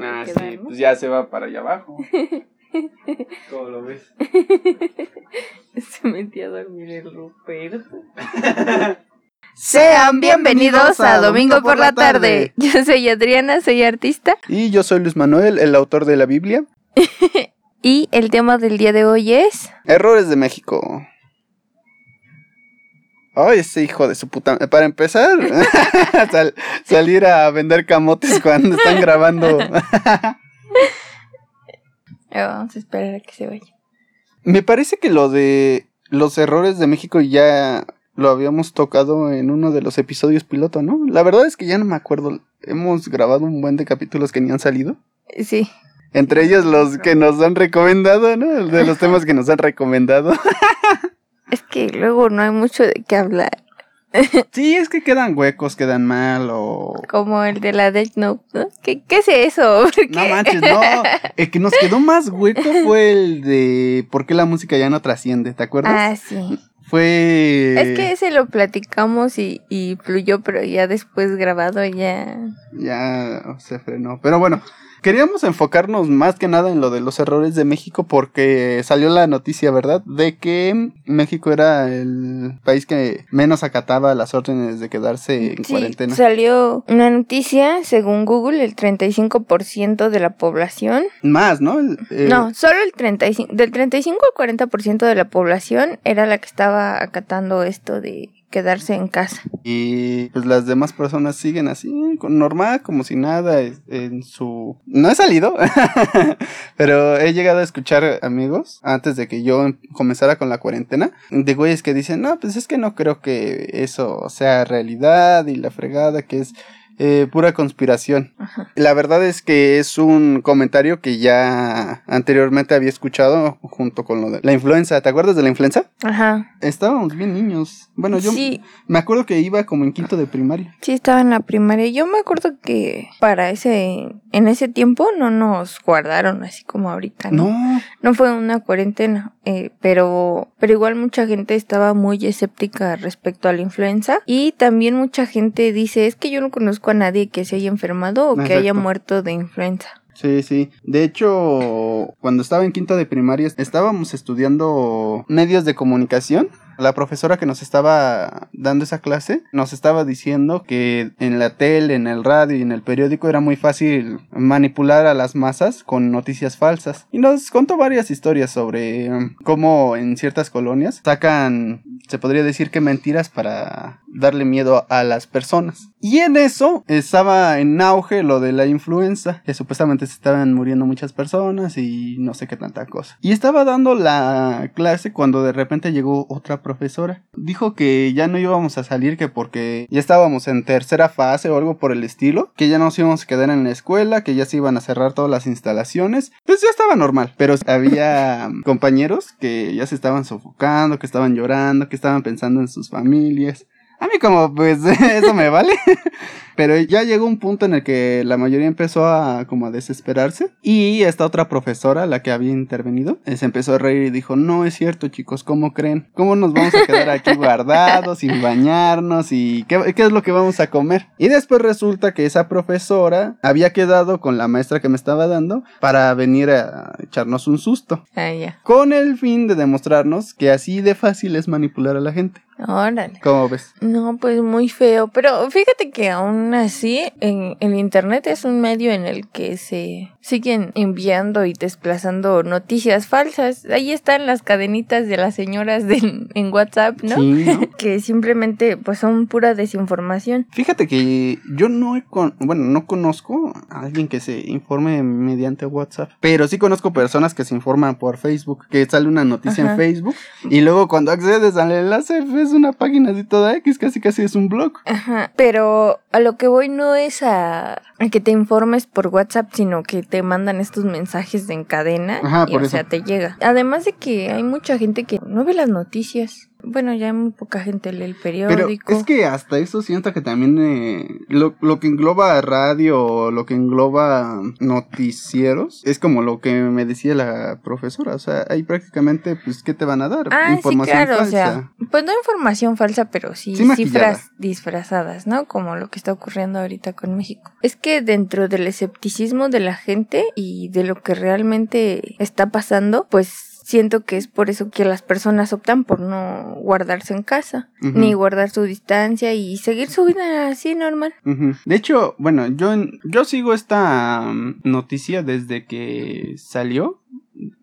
Ah, sí, pues ya se va para allá abajo. ¿Cómo lo ves? Se metió a dormir el Ruperto. Sean bienvenidos a Domingo por la tarde. Yo soy Adriana, soy artista. Y yo soy Luis Manuel, el autor de la Biblia. y el tema del día de hoy es... Errores de México. Ay, ese hijo de su puta. Para empezar, salir a vender camotes cuando están grabando. Vamos a esperar a que se vaya. Me parece que lo de los errores de México ya lo habíamos tocado en uno de los episodios piloto, ¿no? La verdad es que ya no me acuerdo. Hemos grabado un buen de capítulos que ni han salido. Sí. Entre ellos los que nos han recomendado, ¿no? De los temas que nos han recomendado. Es que luego no hay mucho de qué hablar. Sí, es que quedan huecos, quedan mal o... Como el de la Death Note, ¿no? ¿Qué, qué es eso? No manches, no. El que nos quedó más hueco fue el de ¿Por qué la música ya no trasciende? ¿Te acuerdas? Ah, sí. Fue... Es que ese lo platicamos y, y fluyó, pero ya después grabado ya... Ya se frenó. Pero bueno, Queríamos enfocarnos más que nada en lo de los errores de México porque salió la noticia, ¿verdad? De que México era el país que menos acataba las órdenes de quedarse en Sí, cuarentena. salió una noticia, según Google, el 35% de la población... Más, ¿no? El- eh, No, solo el 35, del 35 al 40% de la población era la que estaba acatando esto de quedarse en casa. Y pues las demás personas siguen así, normal, como si nada, en su... No he salido, pero he llegado a escuchar amigos, antes de que yo comenzara con la cuarentena, de güeyes que dicen, no, pues es que no creo que eso sea realidad y la fregada, que es eh, pura conspiración. Ajá. La verdad es que es un comentario que ya anteriormente había escuchado junto con lo de la influenza. ¿Te acuerdas de la influenza? Ajá. Estábamos bien niños. Bueno, yo Sí, me acuerdo que iba como en quinto de primaria. sí estaba en la primaria. Yo me acuerdo que para ese, en ese tiempo no nos guardaron así como ahorita, ¿no? No, No fue una cuarentena, eh, pero, pero igual mucha gente estaba muy escéptica respecto a la influenza y también mucha gente dice, es que yo no conozco a nadie que se haya enfermado o que haya muerto de influenza. sí, sí. De hecho, cuando estaba en quinto de primaria, estábamos estudiando medios de comunicación. La profesora que nos estaba dando esa clase nos estaba diciendo que en la tele, en el radio y en el periódico era muy fácil manipular a las masas con noticias falsas. Y nos contó varias historias sobre um, cómo en ciertas colonias sacan, se podría decir que mentiras para darle miedo a las personas. Y en eso estaba en auge lo de la influenza, que supuestamente se estaban muriendo muchas personas y no sé qué tanta cosa. Y estaba dando la clase cuando de repente llegó otra profesora. Dijo que ya no íbamos a salir, que porque ya estábamos en tercera fase o algo por el estilo, que ya nos íbamos a quedar en la escuela, que ya se iban a cerrar todas las instalaciones. Pues ya estaba normal, pero había compañeros que ya se estaban sofocando, que estaban llorando, que estaban pensando en sus familias. A mí como pues eso me vale. Pero ya llegó un punto en el que la mayoría empezó a como a desesperarse y esta otra profesora, la que había intervenido, eh, se empezó a reír y dijo, "No es cierto, chicos, ¿cómo creen? ¿Cómo nos vamos a quedar aquí guardados sin bañarnos y qué, qué es lo que vamos a comer?" Y después resulta que esa profesora había quedado con la maestra que me estaba dando para venir a echarnos un susto, Ah, ya. con el fin de demostrarnos que así de fácil es manipular a la gente. Órale. ¿Cómo ves? No, pues muy feo, pero fíjate que aún así en el internet es un medio en el que se siguen enviando y desplazando noticias falsas. Ahí están las cadenitas de las señoras de, en WhatsApp, ¿no? Sí, ¿no? Que simplemente pues son pura desinformación. Fíjate que yo no he con, bueno, no conozco a alguien que se informe mediante WhatsApp, pero sí conozco personas que se informan por Facebook, que sale una noticia Ajá. en Facebook y luego cuando accedes al enlace ves una página así toda X, casi casi es un blog. Ajá, pero a lo que voy no es a, a que te informes por WhatsApp, sino que te mandan estos mensajes de en cadena Ajá, y por o eso. sea, te llega. Además de que hay mucha gente que no ve las noticias. Bueno, ya muy poca gente lee el Pero periódico. es que hasta eso siento que también eh, lo, lo que engloba radio, lo que engloba noticieros, es como lo que me decía la profesora. O sea, ahí prácticamente, pues, ¿qué te van a dar? Ah, sí, Información o falsa. sea, pues no información falsa, pero sí, Sí cifras disfrazadas, ¿no? Como lo que está ocurriendo ahorita con México. Es que dentro del escepticismo de la gente y de lo que realmente está pasando, pues siento que es por eso que las personas optan por no guardarse en casa, ni guardar su distancia y seguir su vida así normal. De hecho, bueno, yo, yo sigo esta mm, noticia desde que salió,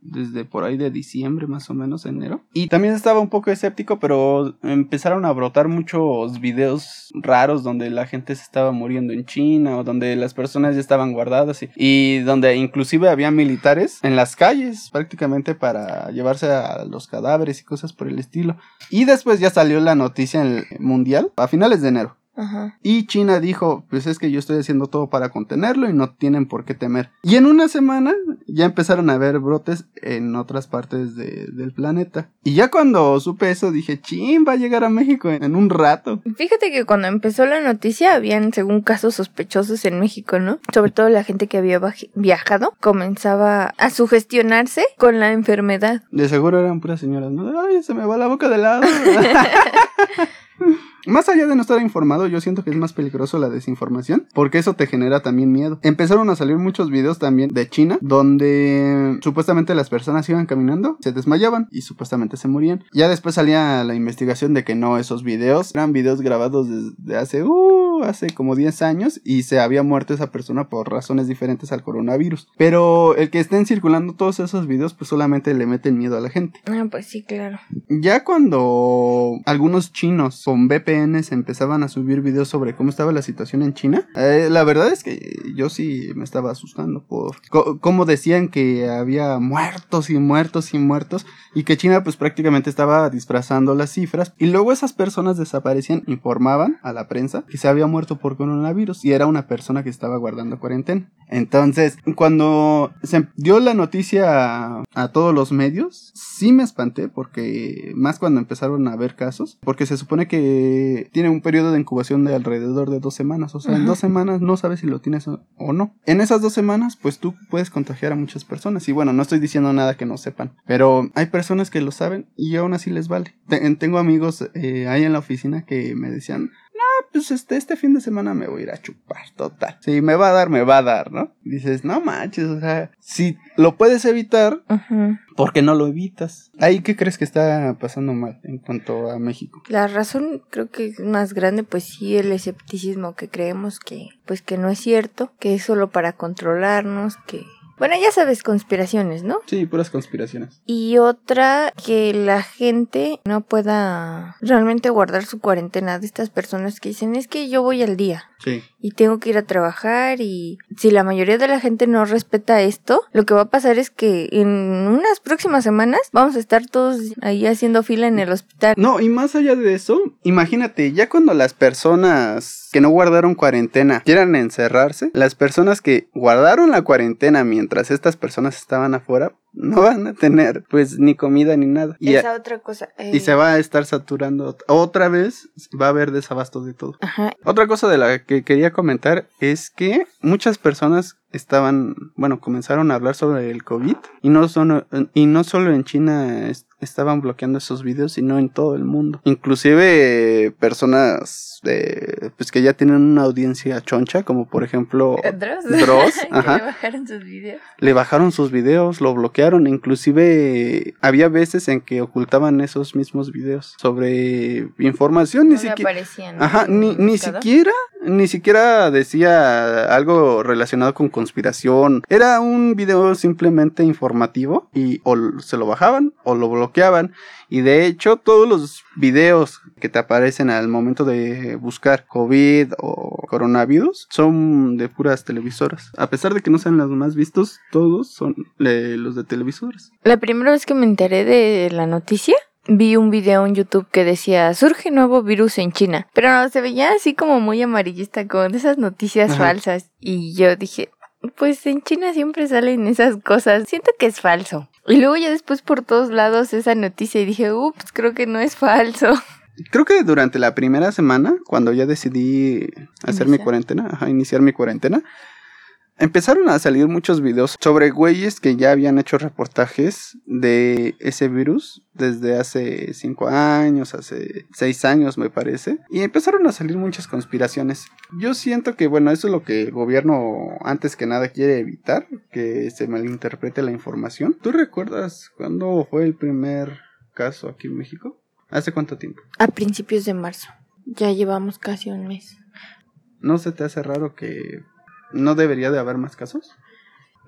desde por ahí de diciembre más o menos, enero. Y también estaba un poco escéptico, pero empezaron a brotar muchos videos raros donde la gente se estaba muriendo en China o donde las personas ya estaban guardadas y, donde inclusive había militares en las calles prácticamente para llevarse a los cadáveres y cosas por el estilo. Y después ya salió la noticia en el mundial a finales de enero. Ajá. Y China dijo, pues es que yo estoy haciendo todo para contenerlo y no tienen por qué temer. Y en una semana ya empezaron a haber brotes en otras partes de- del planeta. Y ya cuando supe eso dije, chin, va a llegar a México en, en un rato. Fíjate que cuando empezó la noticia habían según casos sospechosos en México, ¿no? Sobre todo la gente que había viajado comenzaba a sugestionarse con la enfermedad. De seguro eran puras señoras, ¿no? Ay, se me va la boca de lado. Más allá de no estar informado, yo siento que es más peligroso la desinformación, porque eso te genera también miedo. Empezaron a salir muchos videos también de China, donde supuestamente las personas iban caminando, se desmayaban y supuestamente se morían. Ya después salía la investigación de que no, esos videos eran videos grabados desde hace, uh, hace como 10 años y se había muerto esa persona por razones diferentes al coronavirus. Pero el que estén circulando todos esos videos, pues solamente le meten miedo a la gente. Ah, pues sí, claro. Ya cuando algunos chinos con VPNs empezaban a subir videos sobre cómo estaba la situación en China, eh, la verdad es que yo sí me estaba asustando por cómo decían que había muertos y muertos y muertos y que China pues prácticamente estaba disfrazando las cifras y luego esas personas desaparecían, informaban a la prensa que se había muerto por coronavirus y era una persona que estaba guardando cuarentena. Entonces, cuando se dio la noticia a, a todos los medios, sí me espanté porque más cuando empezaron a haber casos, porque se supone que tiene un periodo de incubación de alrededor de dos semanas, o sea, en dos semanas no sabes si lo tienes o, no. En esas dos semanas, pues tú puedes contagiar a muchas personas y bueno, no estoy diciendo nada que no sepan, pero hay personas que lo saben y aún así les vale. Te- tengo amigos eh, ahí en la oficina que me decían, pues este, este fin de semana me voy a ir a chupar, total. Si me va a dar, me va a dar, ¿no? Dices, no manches, o sea, si lo puedes evitar, Ujú. ¿por qué no lo evitas? Ahí, ¿qué crees que está pasando mal en cuanto a México? La razón creo que más grande, pues sí, el escepticismo que creemos que, pues que no es cierto, que es solo para controlarnos, que, bueno, ya sabes, conspiraciones, ¿no? Sí, puras conspiraciones. Y otra, que la gente no pueda realmente guardar su cuarentena de estas personas que dicen, es que yo voy al día Sí. y tengo que ir a trabajar y si la mayoría de la gente no respeta esto, lo que va a pasar es que en unas próximas semanas vamos a estar todos ahí haciendo fila en el hospital. No, y más allá de eso, imagínate, ya cuando las personas que no guardaron cuarentena quieran encerrarse, las personas que guardaron la cuarentena mientras estas personas estaban afuera, no van a tener pues ni comida ni nada. Y, Esa otra cosa. y eh, se va a estar saturando otra vez, va a haber desabasto de todo. Ajá. Otra cosa de la que quería comentar es que muchas personas estaban, bueno, comenzaron a hablar sobre el COVID y no, son, y no solo en China es- estaban bloqueando esos videos, sino en todo el mundo. Inclusive eh, personas de, pues que ya tienen una audiencia choncha, como por ejemplo Dross. Dross, que ajá. le bajaron sus videos. le bajaron sus videos, lo bloquearon, inclusive había veces en que ocultaban esos mismos videos sobre información, ni No siquiera... aparecían. Ajá, ni, ni siquiera, ni siquiera decía algo relacionado con conspiración. Era un video simplemente informativo y o se lo bajaban o lo bloqueaban. Y de hecho, todos los videos que te aparecen al momento de buscar COVID o coronavirus son de puras televisoras. A pesar de que no sean los más vistos, todos son de los de televisoras. La primera vez que me enteré de la noticia, vi un video en YouTube que decía, surge nuevo virus en China. Pero no, se veía así como muy amarillista, con esas noticias Ajá. falsas. Y yo dije, pues en China siempre salen esas cosas. Siento que es falso. Y luego ya después por todos lados esa noticia y dije, ups, creo que no es falso. Creo que durante la primera semana, cuando ya decidí hacer mi cuarentena, ajá, iniciar mi cuarentena, empezaron a salir muchos videos sobre güeyes que ya habían hecho reportajes de ese virus desde hace cinco años, hace seis años me parece, y empezaron a salir muchas conspiraciones. Yo siento que, bueno, eso es lo que el gobierno antes que nada quiere evitar, que se malinterprete la información. ¿Tú recuerdas cuándo fue el primer caso aquí en México? ¿Hace cuánto tiempo? A principios de marzo. Ya llevamos casi un mes. ¿No se te hace raro que no debería de haber más casos?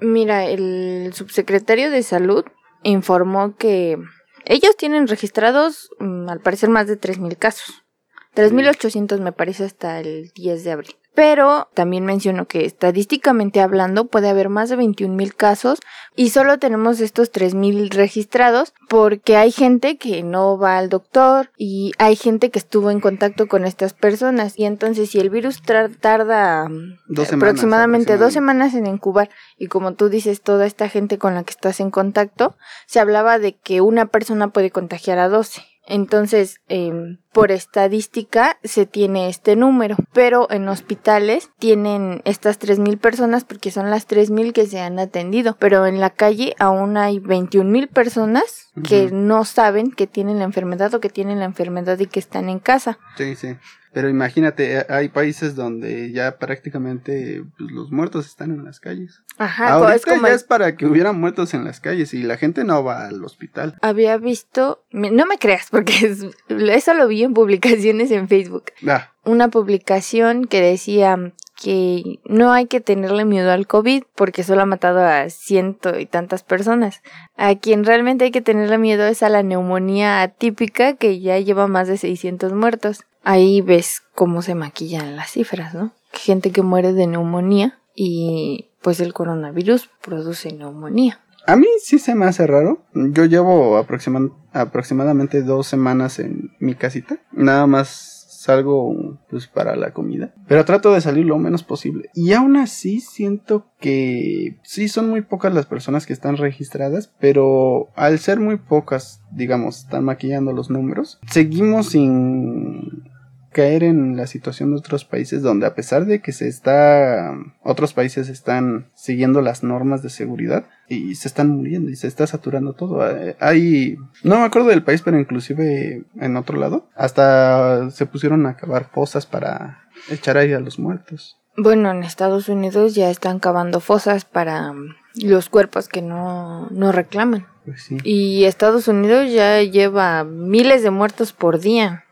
Mira, el subsecretario de salud informó que ellos tienen registrados, mm, al parecer, más de 3.000 casos. 3.800 me parece hasta el 10 de abril. Pero también mencionó que estadísticamente hablando puede haber más de 21.000 casos y solo tenemos estos 3.000 registrados porque hay gente que no va al doctor y hay gente que estuvo en contacto con estas personas. Y entonces si el virus tarda mm, Dos semanas, aproximadamente dos semanas en incubar y como tú dices toda esta gente con la que estás en contacto se hablaba de que una persona puede contagiar a 12 entonces, em, por estadística se tiene este número, pero en hospitales tienen estas 3.000 personas porque son las 3.000 que se han atendido, pero en la calle aún hay 21.000 personas que no saben que tienen la enfermedad o que tienen la enfermedad y que están en casa. Sí, sí. Pero imagínate, eh, hay países donde ya prácticamente pues, los muertos están en las calles. Ajá, Ahorita es como ya es para que hubiera muertos en las calles y la gente no va al hospital. había visto, no me creas porque es- eso lo vi en publicaciones en Facebook. Ah, una publicación que decía que no hay que tenerle miedo al COVID porque solo ha matado a ciento y tantas personas. A quien realmente hay que tenerle miedo es a la neumonía atípica que ya lleva más de 600 muertos. Ahí ves cómo se maquillan las cifras, ¿no? Gente que muere de neumonía y pues el coronavirus produce neumonía. a mí sí se me hace raro. Yo llevo aproxima- aproximadamente dos semanas en mi casita. Nada más salgo pues para la comida. Pero trato de salir lo menos posible. Y aún así siento que sí son muy pocas las personas que están registradas. Pero al ser muy pocas, digamos, están maquillando los números. Seguimos sin caer en la situación de otros países donde a pesar de que se está otros países están siguiendo las normas de seguridad y se están muriendo y se está saturando todo Eh, hay no me acuerdo del país pero inclusive en otro lado hasta se pusieron a cavar fosas para echar aire a los muertos Bueno, en Estados Unidos ya están cavando fosas para los cuerpos que no, no reclaman. pues sí Y Estados Unidos ya lleva miles de muertos por día.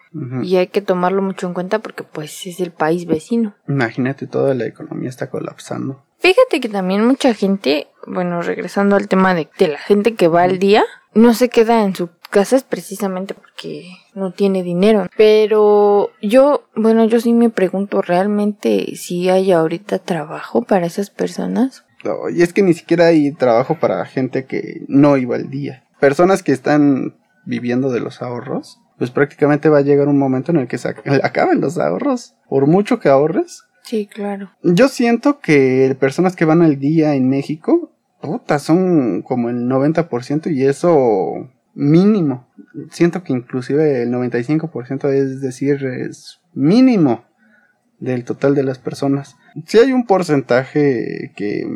Y hay que tomarlo mucho en cuenta porque pues es el país vecino. imagínate toda la economía está colapsando Fíjate que también mucha gente, bueno, regresando al tema de, de la gente que va al día, no se queda en sus casas precisamente porque no tiene dinero. Pero yo, bueno, yo sí me pregunto realmente si hay ahorita trabajo para esas personas. No, y es que ni siquiera hay trabajo para gente que no iba al día. Personas que están viviendo de los ahorros, pues prácticamente va a llegar un momento en el que se ac- acaben los ahorros. Por mucho que ahorres. Sí, claro. Yo siento que personas que van al día en México, puta, son como el 90% y eso mínimo. Siento que inclusive el 95% es decir, es mínimo del total de las personas. Sí hay un porcentaje que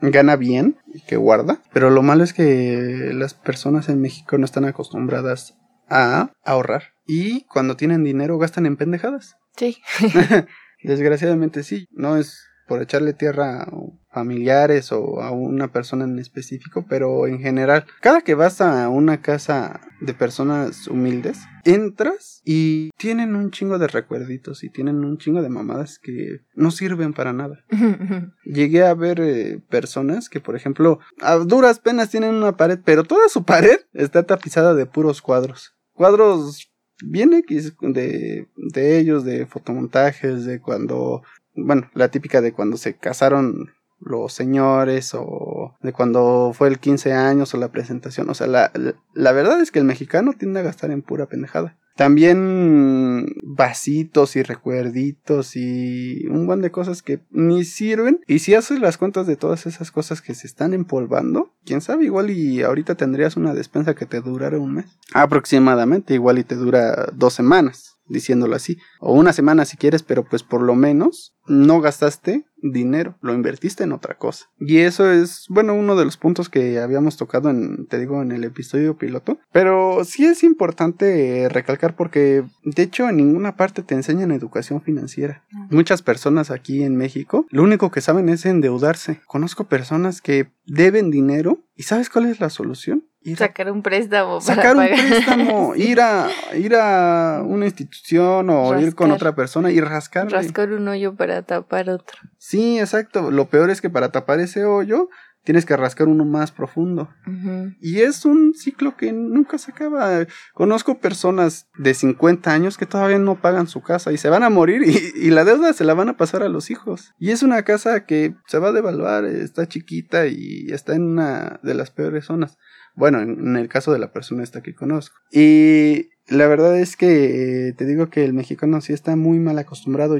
gana bien, que guarda, pero lo malo es que las personas en México no están acostumbradas a ahorrar y cuando tienen dinero gastan en pendejadas. Sí. Desgraciadamente sí, no es por echarle tierra a familiares o a una persona en específico, pero en general, cada que vas a una casa de personas humildes, entras y tienen un chingo de recuerditos y tienen un chingo de mamadas que no sirven para nada. Llegué a ver eh, personas que, por ejemplo, a duras penas tienen una pared, pero toda su pared está tapizada de puros cuadros. Cuadros bien X de, de ellos, de fotomontajes, de cuando, bueno, la típica de cuando se casaron los señores o de cuando fue el 15 años o la presentación. O sea, la, la, la verdad es que el mexicano tiende a gastar en pura pendejada. También vasitos y recuerditos y un buen de cosas que ni sirven. Y si haces las cuentas de todas esas cosas que se están empolvando, quién sabe, igual y ahorita tendrías una despensa que te durara un mes. Aproximadamente, igual y te dura dos semanas diciéndolo así, o una semana si quieres, pero pues por lo menos no gastaste dinero, lo invertiste en otra cosa. Y eso es, bueno, uno de los puntos que habíamos tocado en, te digo, en el episodio piloto. Pero sí es importante recalcar porque, de hecho, en ninguna parte te enseñan educación financiera. Muchas personas aquí en México, lo único que saben es endeudarse. Conozco personas que deben dinero y ¿sabes cuál es la solución? Sacar un préstamo. sacar un préstamo, ir a, ir a una institución o ir con otra persona y rascar. Rascar un hoyo para tapar otro. Sí, exacto. Lo peor es que para tapar ese hoyo tienes que rascar uno más profundo. Y es un ciclo que nunca se acaba. Conozco personas de 50 años que todavía no pagan su casa y se van a morir y, y, la deuda se la van a pasar a los hijos. Y es una casa que se va a devaluar, está chiquita y está en una de las peores zonas. Bueno, en, el caso de la persona esta que conozco. Y la verdad es que te digo que el mexicano sí está muy mal acostumbrado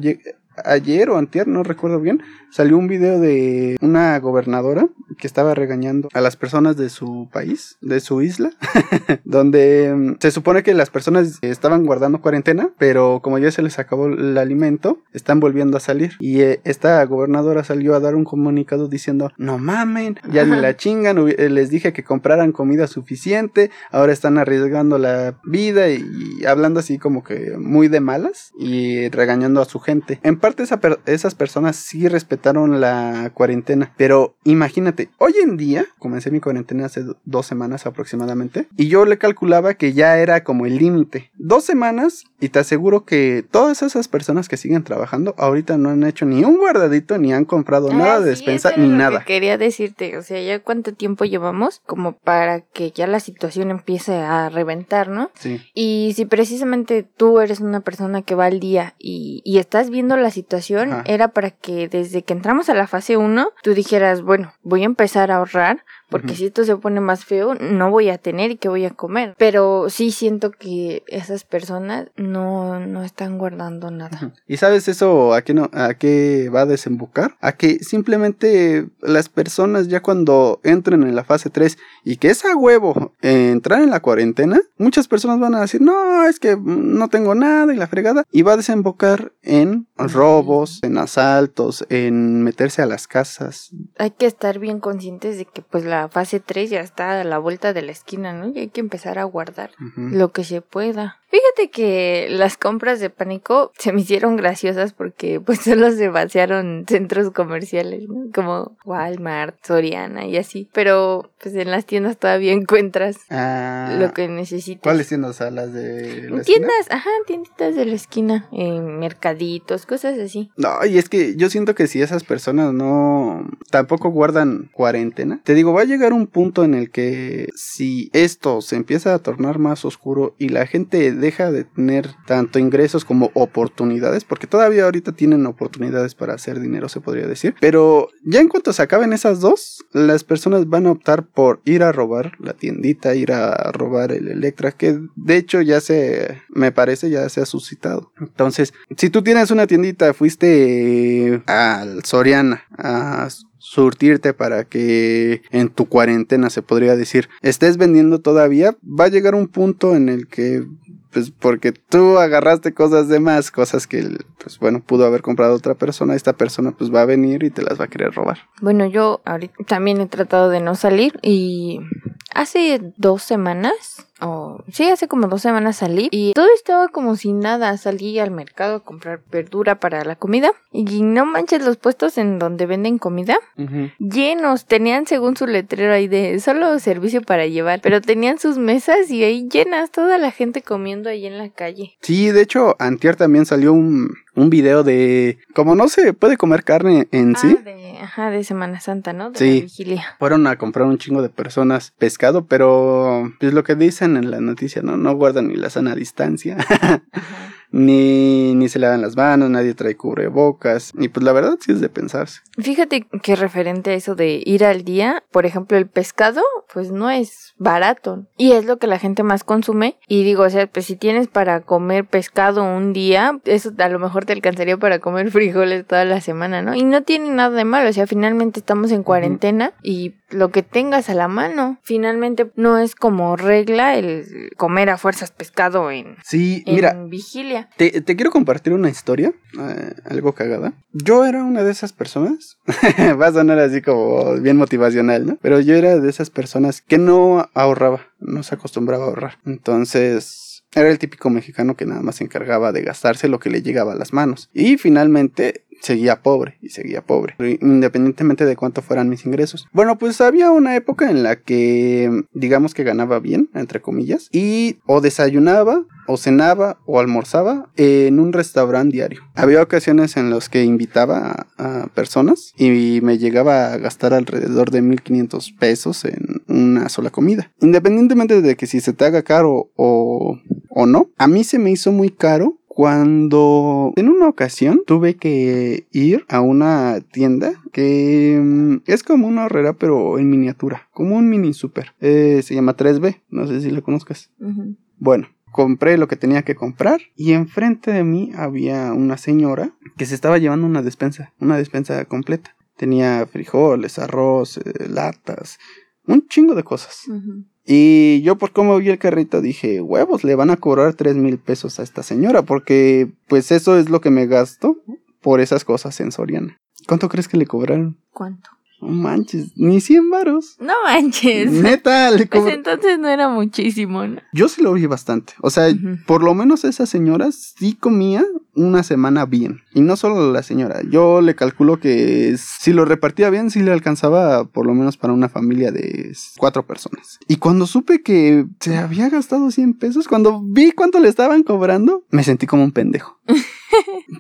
ayer o antier, no recuerdo bien, salió un video de una gobernadora que estaba regañando a las personas de su país, de su isla, donde mm, se supone que las personas estaban guardando cuarentena, pero como ya se les acabó el alimento, están volviendo a salir. Y eh, esta gobernadora salió a dar un comunicado diciendo, no mamen, ya ni la chingan, eh, les dije que compraran comida suficiente, ahora están arriesgando la vida y, hablando así como que muy de malas y regañando a su gente. En parte esas personas sí respetaron la cuarentena, pero imagínate, hoy en día, comencé mi cuarentena hace dos semanas aproximadamente, y yo le calculaba que ya era como el límite. Dos semanas y te aseguro que todas esas personas que siguen trabajando ahorita no han hecho ni un guardadito, ni han comprado ah, nada de despensa, ni nada. quería decirte, o sea, ya cuánto tiempo llevamos como para que ya la situación empiece a reventar, ¿no? Sí. Y si precisamente tú eres una persona que va al día y, y estás viendo la situación era para que desde que entramos a la fase 1 tú dijeras, bueno, voy a empezar a ahorrar porque si esto se pone más feo, no voy a tener y qué voy a comer. Pero sí siento que esas personas no, no están guardando nada. ¿Y sabes eso a qué, no, a qué va a desembocar? A que simplemente las personas ya cuando entren en la fase 3 y que es a huevo entrar en la cuarentena, muchas personas van a decir, no, es que no tengo nada y la fregada. Y va a desembocar en robos, en asaltos, en meterse a las casas. Hay que estar bien conscientes de que pues la fase 3 ya está a la vuelta de la esquina, ¿no? Y hay que empezar a guardar lo que se pueda. Fíjate que las compras de pánico se me hicieron graciosas porque pues solo se vaciaron centros comerciales, ¿no? Como Walmart, Soriana y así. Pero pues en las tiendas todavía encuentras ah, lo que necesitas. ¿Cuáles tiendas? ¿A las de la Tiendas, ajá, tienditas de la esquina, en mercaditos, cosas así. No, y es que yo siento que si esas personas no tampoco guardan cuarentena, te digo, va a llegar un punto en el que si esto se empieza a tornar más oscuro y la gente deja de tener tanto ingresos como oportunidades, porque todavía ahorita tienen oportunidades para hacer dinero, se podría decir, pero ya en cuanto se acaben esas dos, las personas van a optar por ir a robar la tiendita, ir a robar el Electra, que de hecho ya se, me parece, ya se ha suscitado. Entonces, si tú tienes una tiendita, fuiste al Soriana a surtirte para que en tu cuarentena se podría decir estés vendiendo todavía va a llegar un punto en el que pues porque tú agarraste cosas de más, cosas que, pues bueno, pudo haber comprado otra persona, esta persona pues va a venir y te las va a querer robar. Bueno, yo ahorita también he tratado de no salir y hace dos semanas Oh, sí, hace como dos semanas salí y todo estaba como sin nada. Salí al mercado a comprar verdura para la comida y no manches los puestos en donde venden comida llenos. Tenían según su letrero ahí de solo servicio para llevar, pero tenían sus mesas y ahí llenas, toda la gente comiendo ahí en la calle. Sí, de hecho, antier también salió un, un video de como no se puede comer carne en ah, sí. De, ajá, de Semana Santa, ¿no? De sí. vigilia. Fueron a comprar un chingo de personas pescado, pero es pues, lo que dicen en la noticia, ¿no? No guardan ni la sana distancia. ni, ni se lavan las manos, nadie trae cubrebocas. Y pues la verdad sí es de pensarse. Fíjate que referente a eso de ir al día, por ejemplo, el pescado pues no es barato. Y es lo que la gente más consume. Y digo, o sea, pues si tienes para comer pescado un día, eso a lo mejor te alcanzaría para comer frijoles toda la semana, ¿no? Y no tiene nada de malo, o sea, finalmente estamos en cuarentena y lo que tengas a la mano. Finalmente no es como regla el comer a fuerzas pescado en, Sí, en mira, vigilia. te, te quiero compartir una historia, eh, algo cagada. Yo era una de esas personas, va a sonar así como bien motivacional, ¿no? Pero yo era de esas personas que no ahorraba, no se acostumbraba a ahorrar. Entonces, era el típico mexicano que nada más se encargaba de gastarse lo que le llegaba a las manos. Y finalmente seguía pobre y seguía pobre, independientemente de cuánto fueran mis ingresos. Bueno, pues había una época en la que digamos que ganaba bien, entre comillas, y o desayunaba, o cenaba, o almorzaba en un restaurante diario. Había ocasiones en las que invitaba a, personas y me llegaba a gastar alrededor de 1500 pesos en una sola comida. Independientemente de que si se te haga caro o, o no, a mí se me hizo muy caro cuando en una ocasión tuve que ir a una tienda que mm, es como una horrera pero en miniatura, como un mini super. Eh, se llama 3B, no sé si lo conozcas. Bueno, compré lo que tenía que comprar y enfrente de mí había una señora que se estaba llevando una despensa, una despensa completa. Tenía frijoles, arroz, eh, latas, un chingo de cosas. Y yo por cómo vi el carrito dije, huevos, le van a cobrar tres mil pesos a esta señora porque pues eso es lo que me gasto por esas cosas en Soriana. ¿Cuánto crees que le cobraron? ¿Cuánto? No manches, ni 100 varos. No manches. Neta, le Pues entonces no era muchísimo, ¿no? Yo sí lo vi bastante. O sea, por lo menos esa señora sí comía una semana bien. Y no solo la señora. Yo le calculo que si lo repartía bien, sí le alcanzaba por lo menos para una familia de cuatro personas. Y cuando supe que se había gastado 100 pesos, cuando vi cuánto le estaban cobrando, me sentí como un pendejo.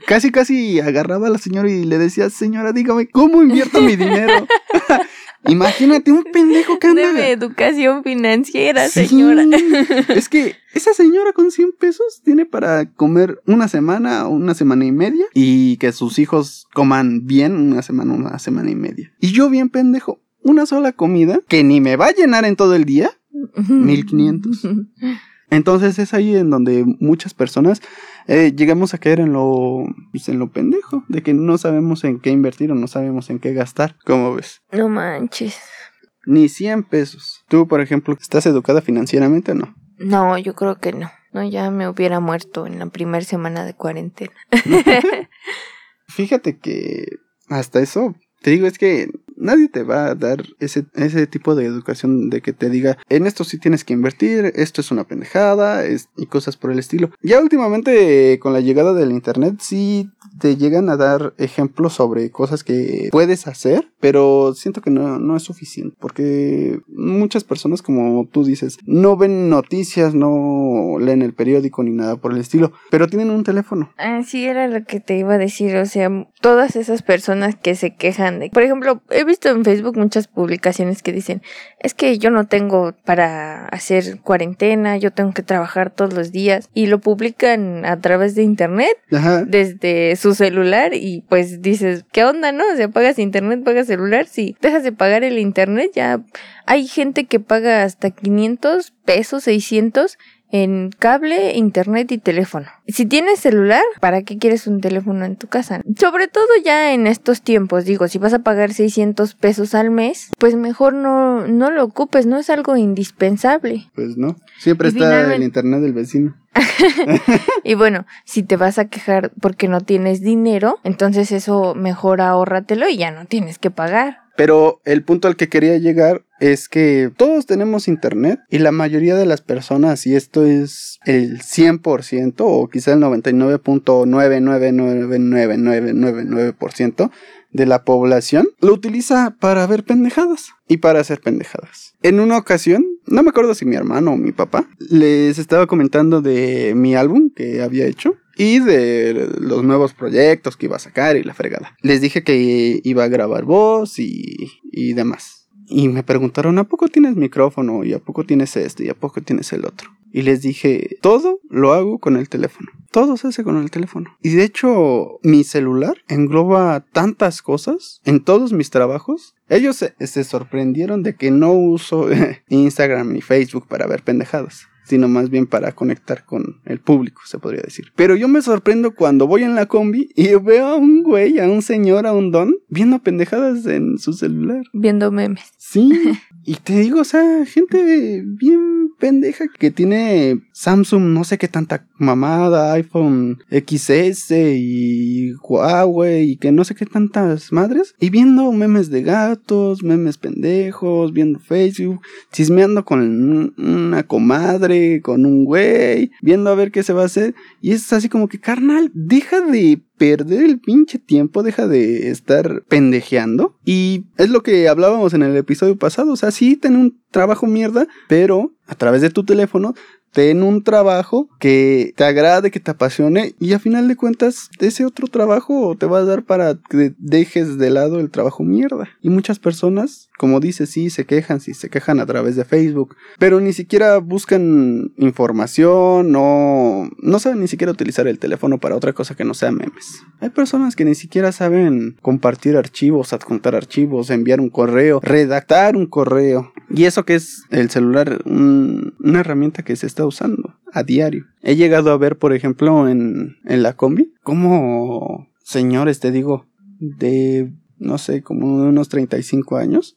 casi, casi agarraba a la señora y le decía, señora, dígame, ¿cómo invierto mi dinero? Imagínate un pendejo que anda... Debe educación financiera, Sí, señora. Es que esa señora con 100 pesos tiene para comer una semana o una semana y media y que sus hijos coman bien una semana, una semana y media. Y yo bien pendejo, una sola comida que ni me va a llenar en todo el día. 1500. Entonces es ahí en donde muchas personas eh, llegamos a caer en lo, pues, en lo pendejo, de que no sabemos en qué invertir o no sabemos en qué gastar. ¿Cómo ves? No manches. Ni 100 pesos. Tú, por ejemplo, ¿estás educada financieramente o no? No, yo creo que no. No, ya me hubiera muerto en la primera semana de cuarentena. Fíjate que hasta eso, te digo, es que nadie te va a dar ese, ese tipo de educación de que te diga, en esto sí tienes que invertir, esto es una pendejada, es- y cosas por el estilo. Ya últimamente, con la llegada del internet, sí te llegan a dar ejemplos sobre cosas que puedes hacer, pero siento que no, no es suficiente, porque muchas personas, como tú dices, no ven noticias, no leen el periódico ni nada por el estilo, pero tienen un teléfono. Ah, sí, era lo que te iba a decir. O sea, todas esas personas que se quejan de. Por ejemplo, visto en Facebook muchas publicaciones que dicen: Es que yo no tengo para hacer cuarentena, yo tengo que trabajar todos los días. Y lo publican a través de internet, Ajá. desde su celular. Y pues dices: ¿Qué onda, no? O sea, pagas internet, pagas celular. Si dejas de pagar el internet, ya hay gente que paga hasta 500 pesos, 600 en cable, internet y teléfono. Si tienes celular, ¿para qué quieres un teléfono en tu casa? Sobre todo ya en estos tiempos, digo, si vas a pagar 600 pesos al mes, pues mejor no, no lo ocupes, no es algo indispensable. Pues no. Siempre Y está finalmente- el internet del vecino. Y bueno, si te vas a quejar porque no tienes dinero, entonces eso mejor ahórratelo y ya no tienes que pagar. Pero el punto al que quería llegar es que todos tenemos internet y la mayoría de las personas, y esto es el 100% o quizá el 99.9999999% de la población, lo utiliza para ver pendejadas y para hacer pendejadas. En una ocasión, no me acuerdo si mi hermano o mi papá, les estaba comentando de mi álbum que había hecho y de los nuevos proyectos que iba a sacar y la fregada. Les dije que iba a grabar voz y, y demás. Y me preguntaron, ¿a poco tienes micrófono? ¿Y a poco tienes esto? ¿Y a poco tienes el otro? Y les dije, todo lo hago con el teléfono. Todo se hace con el teléfono. Y de hecho, mi celular engloba tantas cosas en todos mis trabajos. Ellos se, se sorprendieron de que no uso Instagram ni Facebook para ver pendejadas sino más bien para conectar con el público, se podría decir. Pero yo me sorprendo cuando voy en la combi y veo a un güey, a un señor, a un don, viendo pendejadas en su celular. Viendo memes. Sí. y te digo, o sea, gente bien pendeja que tiene Samsung, no sé qué tanta mamada, iPhone XS y Huawei y que no sé qué tantas madres. Y viendo memes de gatos, memes pendejos, viendo Facebook, chismeando con una comadre, con un güey, viendo a ver qué se va a hacer. Y es así como que, carnal, deja de perder el pinche tiempo, deja de estar pendejeando. Y es lo que hablábamos en el episodio pasado. O sea, sí, ten un trabajo mierda, pero a través de tu teléfono ten un trabajo que te agrade, que te apasione y a final de cuentas ese otro trabajo te va a dar para que dejes de lado el trabajo mierda. Y muchas personas, como dices, sí, se quejan, sí, se quejan a través de Facebook, pero ni siquiera buscan información, no, no saben ni siquiera utilizar el teléfono para otra cosa que no sea memes. Hay personas que ni siquiera saben compartir archivos, adjuntar archivos, enviar un correo, redactar un correo. Y eso que es el celular, una herramienta que se está usando a diario. He llegado a ver, por ejemplo, en, en la combi, como señores, te digo, de, no sé, como unos 35 años,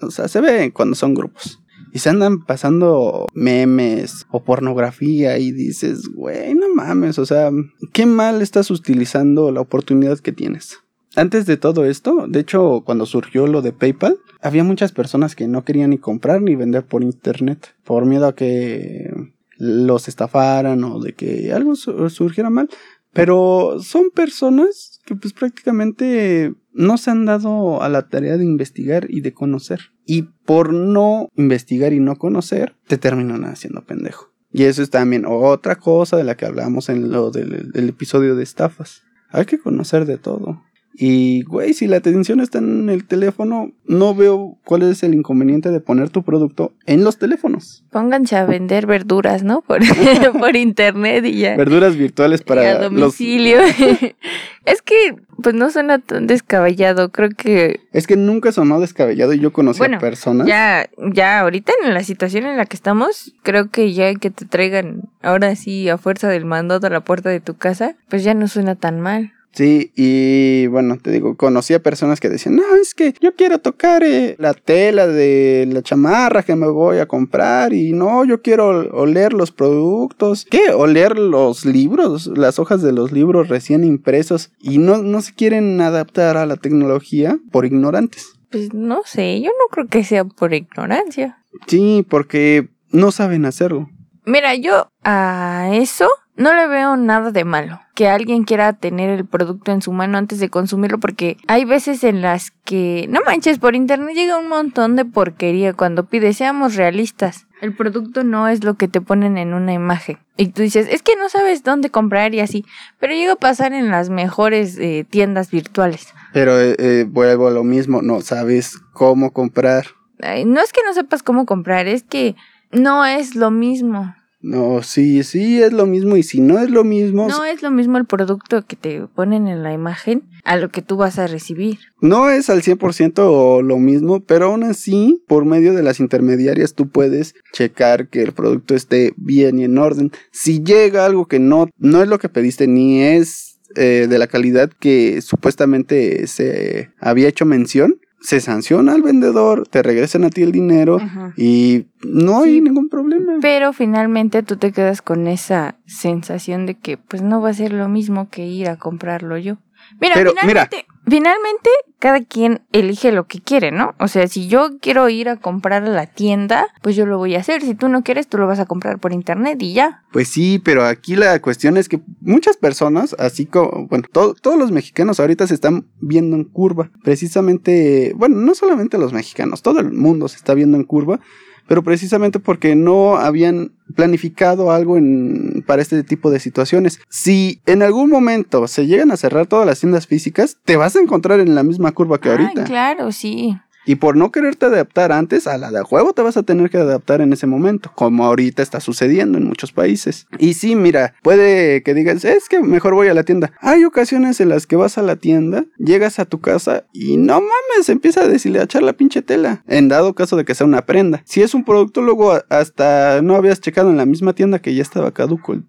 o sea, se ve cuando son grupos. Y se andan pasando memes o pornografía y dices, güey, no mames, o sea, qué mal estás utilizando la oportunidad que tienes. Antes de todo esto, de hecho, cuando surgió lo de PayPal, había muchas personas que no querían ni comprar ni vender por internet, por miedo a que los estafaran o de que algo surgiera mal. Pero son personas que pues prácticamente no se han dado a la tarea de investigar y de conocer. Y por no investigar y no conocer, te terminan haciendo pendejo. Y eso es también otra cosa de la que hablamos en lo del, del episodio de estafas. Hay que conocer de todo. Y, güey, si la atención está en el teléfono, no veo cuál es el inconveniente de poner tu producto en los teléfonos. Pónganse a vender verduras, ¿no? Por, por internet y ya. Verduras virtuales para domicilio. es que, pues no suena tan descabellado, creo que... Es que nunca sonó descabellado y yo conocí a personas. Ya, ya ahorita en la situación en la que estamos, creo que ya que te traigan ahora sí a fuerza del mandado a la puerta de tu casa, pues ya no suena tan mal. Sí, y bueno, te digo, conocí a personas que decían, no, es que yo quiero tocar eh, la tela de la chamarra que me voy a comprar y no, yo quiero oler los productos. ¿Qué? Oler los libros, las hojas de los libros recién impresos y no, no se quieren adaptar a la tecnología por ignorantes. Pues no sé, yo no creo que sea por ignorancia. Sí, porque no saben hacerlo. Mira, yo a eso no le veo nada de malo que alguien quiera tener el producto en su mano antes de consumirlo porque hay veces en las que, no manches, por internet llega un montón de porquería cuando pides, seamos realistas. El producto no es lo que te ponen en una imagen. Y tú dices, es que no sabes dónde comprar y así. Pero llega a pasar en las mejores eh, tiendas virtuales. Pero eh, eh, vuelvo a lo mismo, no sabes cómo comprar. no es que no sepas cómo comprar, es que no es lo mismo. No, sí, sí, es lo mismo. Y si no es lo mismo. No es lo mismo el producto que te ponen en la imagen a lo que tú vas a recibir. No es al 100% lo mismo, pero aún así, por medio de las intermediarias, tú puedes checar que el producto esté bien y en orden. Si llega algo que no, no es lo que pediste ni es eh, de la calidad que supuestamente se había hecho mención, se sanciona al vendedor, te regresan a ti el dinero y no hay ningún problema. Pero finalmente tú te quedas con esa sensación de que pues no va a ser lo mismo que ir a comprarlo yo. Mira, finalmente, finalmente cada quien elige lo que quiere, ¿no? O sea, si yo quiero ir a comprar a la tienda, pues yo lo voy a hacer. Si tú no quieres, tú lo vas a comprar por internet y ya. Pues sí, pero aquí la cuestión es que muchas personas, así como, bueno, todos los mexicanos ahorita se están viendo en curva. Precisamente, bueno, no solamente los mexicanos, todo el mundo se está viendo en curva pero precisamente porque no habían planificado algo en, para este tipo de situaciones. Si en algún momento se llegan a cerrar todas las tiendas físicas, te vas a encontrar en la misma curva que ahorita. Claro, sí. Y por no quererte adaptar antes, a la de juego te vas a tener que adaptar en ese momento, como ahorita está sucediendo en muchos países. Y sí, mira, puede que digas, es que mejor voy a la tienda. Hay ocasiones en las que vas a la tienda, llegas a tu casa y no mames, empieza a deshilachar la pinche tela. En dado caso de que sea una prenda. Si es un producto, luego hasta no habías checado en la misma tienda que ya estaba caduco el,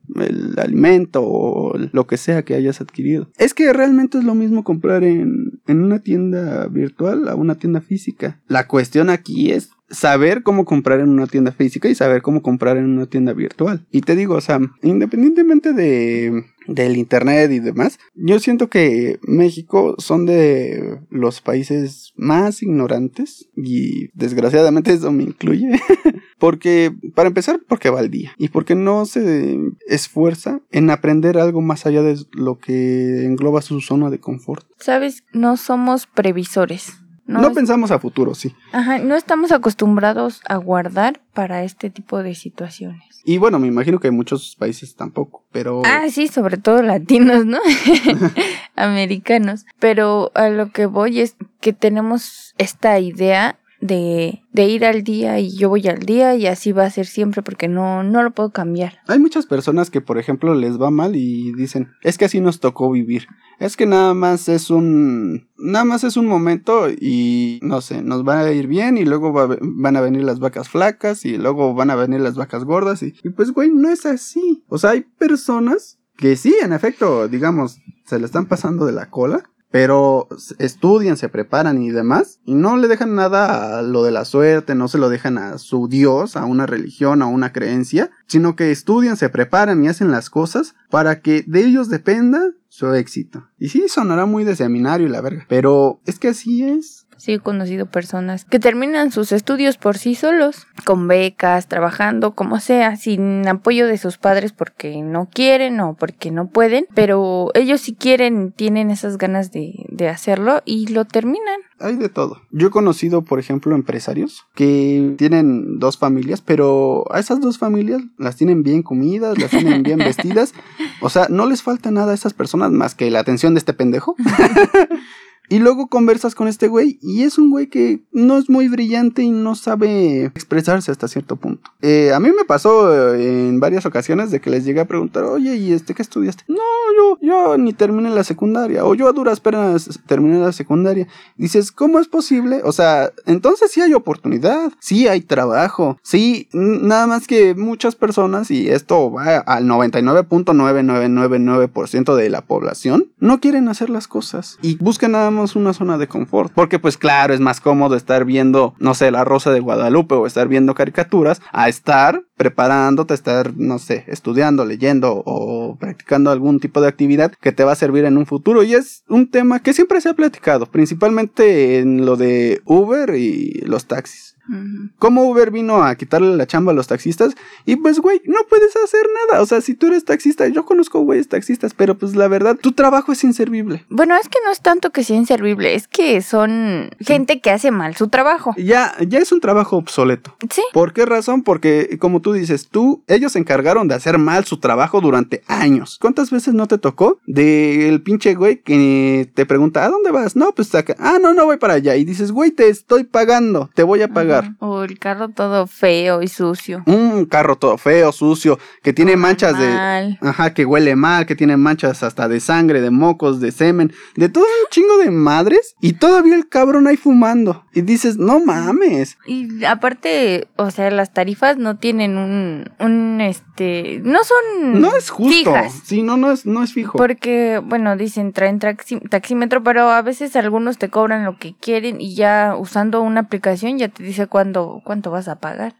alimento o lo que sea que hayas adquirido. Es que realmente es lo mismo comprar en, en una tienda virtual a una tienda física. La cuestión aquí es saber cómo comprar en una tienda física y saber cómo comprar en una tienda virtual. Y te digo, o sea, independientemente de del internet y demás, yo siento que México son de los países más ignorantes y desgraciadamente eso me incluye. porque, para empezar, porque va al día y porque no se esfuerza en aprender algo más allá de lo que engloba su zona de confort. Sabes, no somos previsores. No, pensamos a futuro, sí. Ajá, no estamos acostumbrados a guardar para este tipo de situaciones. Y bueno, me imagino que en muchos países tampoco, pero... Ah, sí, sobre todo latinos, ¿no? Americanos. Pero a lo que voy es que tenemos esta idea de, ir al día y yo voy al día y así va a ser siempre porque no, no lo puedo cambiar. Hay muchas personas que, por ejemplo, les va mal y dicen, es que así nos tocó vivir. Es que nada más es un, nada más es un momento y no sé, nos va a ir bien y luego van a venir las vacas flacas y luego van a venir las vacas gordas y, y pues güey, no es así. O sea, hay personas que sí, en efecto, digamos, se le están pasando de la cola pero estudian, se preparan y demás, y no le dejan nada a lo de la suerte, no se lo dejan a su Dios, a una religión, a una creencia, sino que estudian, se preparan y hacen las cosas para que de ellos dependa su éxito. Y sí, sonará muy de seminario y la verga, pero es que así es. Sí, he conocido personas que terminan sus estudios por sí solos, con becas, trabajando, como sea, sin apoyo de sus padres porque no quieren o porque no pueden, pero ellos sí quieren, tienen esas ganas de, de hacerlo y lo terminan. Hay de todo. Yo he conocido, por ejemplo, empresarios que tienen dos familias, pero a esas dos familias las tienen bien comidas, las tienen bien vestidas. O sea, no les falta nada a esas personas más que la atención de este pendejo. Y luego conversas con este güey y es un güey que no es muy brillante y no sabe expresarse hasta cierto punto. Eh, a mí me pasó eh, en varias ocasiones de que les llegué a preguntar, oye, ¿y este qué estudiaste? No, yo, yo ni terminé la secundaria o yo a duras penas terminé la secundaria. Dices, ¿cómo es posible? O sea, entonces sí hay oportunidad, sí hay trabajo, sí, nada más que muchas personas y esto va al 99.9999% de la población no quieren hacer las cosas y buscan nada una zona de confort. Porque pues claro, es más cómodo estar viendo, no sé, la Rosa de Guadalupe o estar viendo caricaturas a estar preparándote, estar, no sé, estudiando, leyendo o practicando algún tipo de actividad que te va a servir en un futuro. Y es un tema que siempre se ha platicado, principalmente en lo de Uber y los taxis. Como Uber vino a quitarle la chamba a los taxistas y pues güey, no puedes hacer nada. O sea, si tú eres taxista, yo conozco güeyes taxistas, pero pues la verdad, tu trabajo es inservible. Bueno, es que no es tanto que sea inservible, es que son gente que hace mal su trabajo. Ya, ya es un trabajo obsoleto. Sí. ¿Por qué razón? Porque como tú dices, tú, ellos se encargaron de hacer mal su trabajo durante años. ¿Cuántas veces no te tocó del pinche güey que te pregunta, ¿a dónde vas? No, pues acá. Ah, no, no voy para allá. Y dices, güey, te estoy pagando, te voy a pagar. O el carro todo feo y sucio. Un carro todo feo, sucio, que tiene manchas de... Ajá, que huele mal, que tiene manchas hasta de sangre, de mocos, de semen, de todo un chingo de madres. Y todavía el cabrón ahí fumando. Y dices, no mames. Y aparte, o sea, las tarifas no tienen un... un este... No son... No es justo. Sí, no, no es, no es fijo. Porque, bueno, dicen, traen taxímetro, pero a veces algunos te cobran lo que quieren y ya usando una aplicación ya te dice cuándo, cuánto vas a pagar.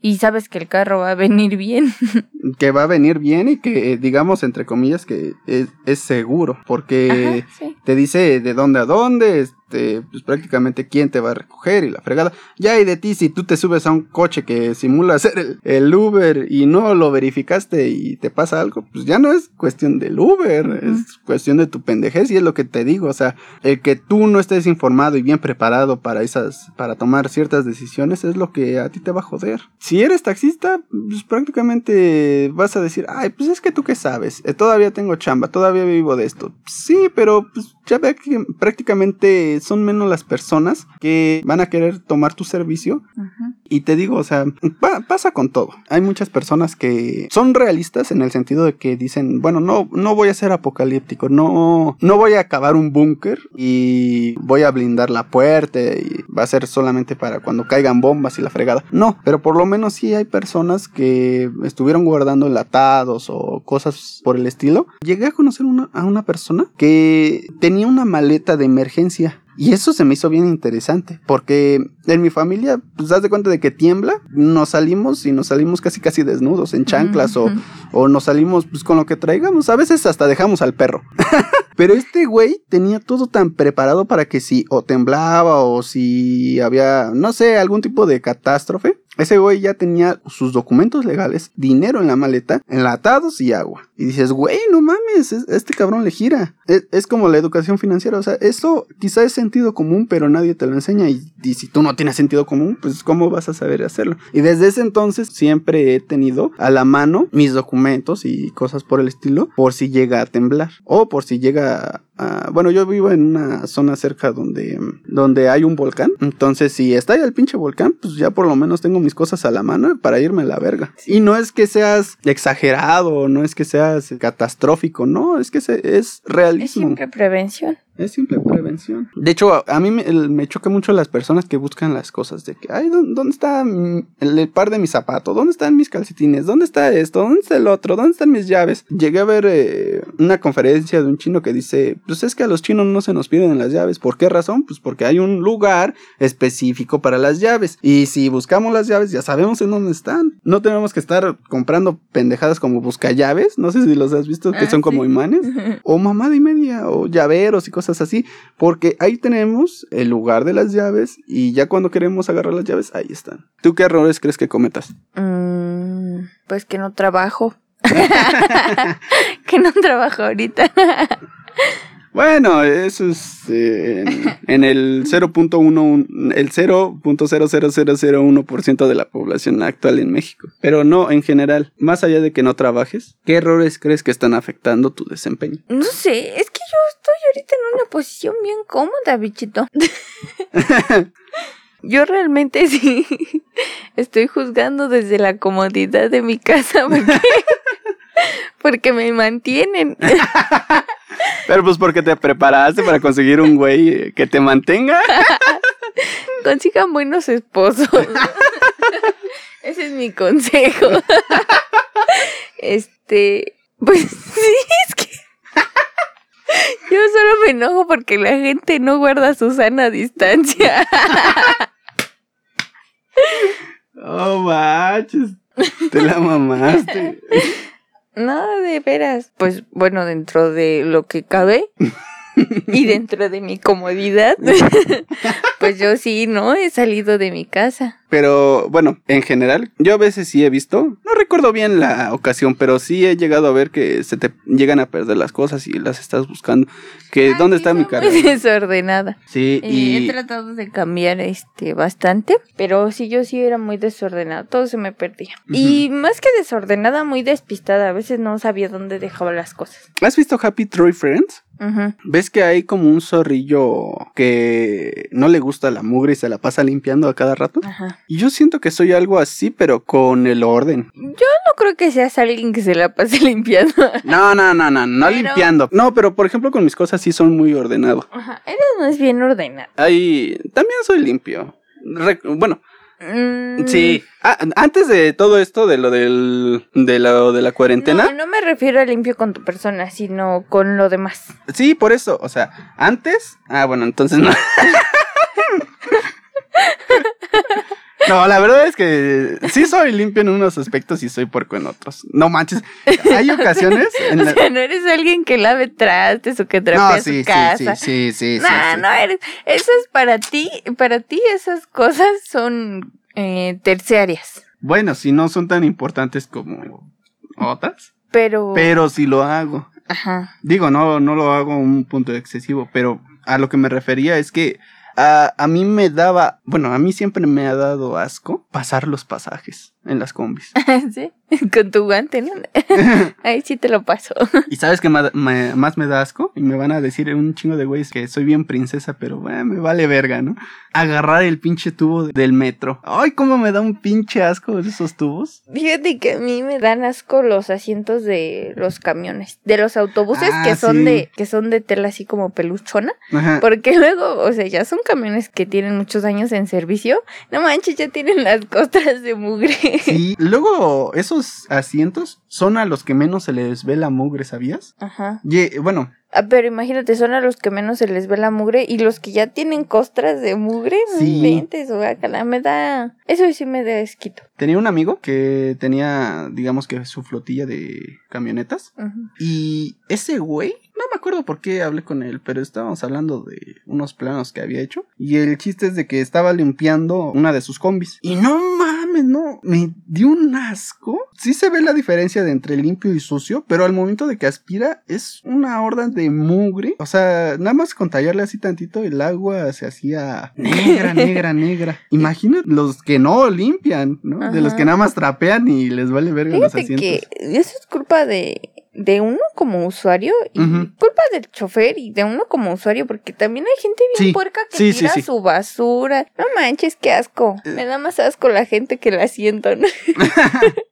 Y sabes que el carro va a venir bien. que va a venir bien y que, digamos, entre comillas, que es, seguro. Porque te dice de dónde a dónde, este, pues prácticamente quién te va a recoger y la fregada. Ya hay de ti si tú te subes a un coche que simula ser el, Uber y no lo verificaste y te pasa algo, pues ya no es cuestión del Uber, es cuestión de tu pendejez y es lo que te digo, o sea, el que tú no estés informado y bien preparado para esas, para tomar ciertas decisiones es lo que a ti te va a joder. Si eres taxista, pues prácticamente vas a decir, ay, pues es que tú qué sabes, eh, todavía tengo chamba, todavía vivo de esto. Sí, pero pues ya ve que prácticamente son menos las personas que van a querer tomar tu servicio. Ujú. Y te digo, o sea, pa- pasa con todo. Hay muchas personas que son realistas en el sentido de que dicen, bueno, no, no voy a ser apocalíptico, no, no voy a acabar un búnker y voy a blindar la puerta y va a ser solamente para cuando caigan bombas y la fregada. No, pero por lo menos sí hay personas que estuvieron guardando enlatados o cosas por el estilo. Llegué a conocer una- a una persona que tenía una maleta de emergencia. Y eso se me hizo bien interesante, porque en mi familia, pues das de cuenta de que tiembla, nos salimos y nos salimos casi casi desnudos, en chanclas o, o nos salimos pues con lo que traigamos, a veces hasta dejamos al perro. Pero este güey tenía todo tan preparado para que si o temblaba o si había, no sé, algún tipo de catástrofe, ese güey ya tenía sus documentos legales, dinero en la maleta, enlatados y agua. Y dices, güey, no mames, es- este cabrón le gira. Es, es como la educación financiera, o sea, eso quizá es sentido común, pero nadie te lo enseña. Y, y si tú no tienes sentido común, pues ¿cómo vas a saber hacerlo? Y desde ese entonces siempre he tenido a la mano mis documentos y cosas por el estilo, por si llega a temblar o por si llega a... Bueno, yo vivo en una zona cerca donde, donde hay un volcán, entonces si está ahí el pinche volcán, pues ya por lo menos tengo mis cosas a la mano para irme a la verga. Y no es que seas exagerado, no es que seas catastrófico, no, es que se- es Es realismo. siempre prevención. Es simple prevención. De hecho, a, a mí me, choca mucho las personas que buscan las cosas de que, ay, ¿dó- ¿dónde está el, el par de mis zapatos? ¿Dónde están mis calcetines? ¿Dónde está esto? ¿Dónde está el otro? ¿Dónde están mis llaves? Llegué a ver eh, una conferencia de un chino que dice, pues es que a los chinos no se nos piden las llaves. ¿Por qué razón? Pues porque hay un lugar específico para las llaves. Y si buscamos las llaves, ya sabemos en dónde están. No tenemos que estar comprando pendejadas como busca llaves. No sé si los has visto, que Ah, son como imanes o mamada y media o llaveros y cosas así, porque ahí tenemos el lugar de las llaves y ya cuando queremos agarrar las llaves, ahí están. ¿Tú qué errores crees que cometas? Mm, pues que no trabajo. que no trabajo ahorita. Bueno, eso es eh, en, en el 0.1, el 0.00001% de la población actual en México. Pero no, en general, más allá de que no trabajes, ¿qué errores crees que están afectando tu desempeño? No sé, es que yo estoy ahorita en una posición bien cómoda, bichito. yo realmente sí estoy juzgando desde la comodidad de mi casa porque, porque me mantienen. Pero pues porque te preparaste para conseguir un güey que te mantenga. Consigan buenos esposos. Ese es mi consejo. Este, pues sí, es que yo solo me enojo porque la gente no guarda su sana distancia. Oh, manches. Te la mamaste. No, de veras. Pues bueno, dentro de lo que cabe y dentro de mi comodidad, pues yo sí, ¿no? He salido de mi casa. Pero bueno, en general, yo a veces sí he visto, no recuerdo bien la ocasión, pero sí he llegado a ver que se te llegan a perder las cosas y las estás buscando. Que dónde está mi cara? Muy desordenada. Sí, Eh, y He tratado de cambiar este bastante, pero sí yo sí era muy desordenada, todo se me perdía. Y más que desordenada, muy despistada, a veces no sabía dónde dejaba las cosas. ¿has visto Happy Tree Friends? Ujú. ¿Ves que hay como un zorrillo que no le gusta la mugre y se la pasa limpiando a cada rato? Ajá. Y yo siento que soy algo así, pero con el orden. Yo no creo que seas alguien que se la pase limpiando. No, no, no, no, no Pero- limpiando. No, pero por ejemplo con mis cosas sí son muy ordenado. Ajá, eres más bien ordenado. Ahí también soy limpio. Re- bueno, Mm, sí. Ah, antes de todo esto, de lo del, de lo de la cuarentena, No, no me refiero a limpio con tu persona, sino con lo demás. sí, por eso, o sea, antes, ah, bueno, entonces no. No, la verdad es que sí soy limpio en unos aspectos y soy puerco en otros. No manches. Hay ocasiones en O la... sea, no eres alguien que lave trastes o que trapea No, su sí, sí, casa. sí, sí, sí, sí, Nah, sí. no eres. Eso es para ti. Para ti esas cosas son eh, terciarias. Bueno, si no son tan importantes como otras, Pero. pero sí lo hago. Ajá. Digo, no, no lo hago a un punto excesivo, pero a lo que me refería es que a, mí me daba, bueno, a mí siempre me ha dado asco pasar los pasajes. En las combis. ¿Sí? Con tu guante, ¿no? Ahí sí te lo paso. ¿Y sabes qué ma- ma- más me da asco? Y me van a decir un chingo de güeyes que soy bien princesa, pero eh, me vale verga, ¿no? Agarrar el pinche tubo del metro. Ay, cómo me da un pinche asco esos tubos. Fíjate que a mí me dan asco los asientos de los camiones, de los autobuses Ah, que son sí. de que son de tela así como peluchona, Ajá. porque luego, o sea, ya son camiones que tienen muchos años en servicio. No manches, ya tienen las costras de mugre. Sí, luego esos asientos son a los que menos se les ve la mugre, ¿sabías? Ajá. Y, bueno, Ah, pero imagínate, son a los que menos se les ve la mugre y los que ya tienen costras de mugre, Sí. inventes, guácala, me da, eso sí me da esquito. tenía un amigo que tenía, digamos que su flotilla de camionetas. Ujú. Y ese güey, no me acuerdo por qué hablé con él, pero estábamos hablando de unos planos que había hecho. Y el chiste es de que estaba limpiando una de sus combis. Y no mames, no, me dio un asco. Sí se ve la diferencia de entre limpio y sucio, pero al momento de que aspira es una horda de mugre. O sea, nada más con tallarle así tantito, el agua se hacía negra, negra, negra. Imagina los que no limpian, ¿no? De los que nada más trapean y les vale verga los asientos. que eso es culpa de, de uno como usuario y culpa del chofer y de uno como usuario porque también hay gente bien Sí, puerca que sí, tira sí. su basura. No manches, qué asco. Me da más asco la gente que la siento.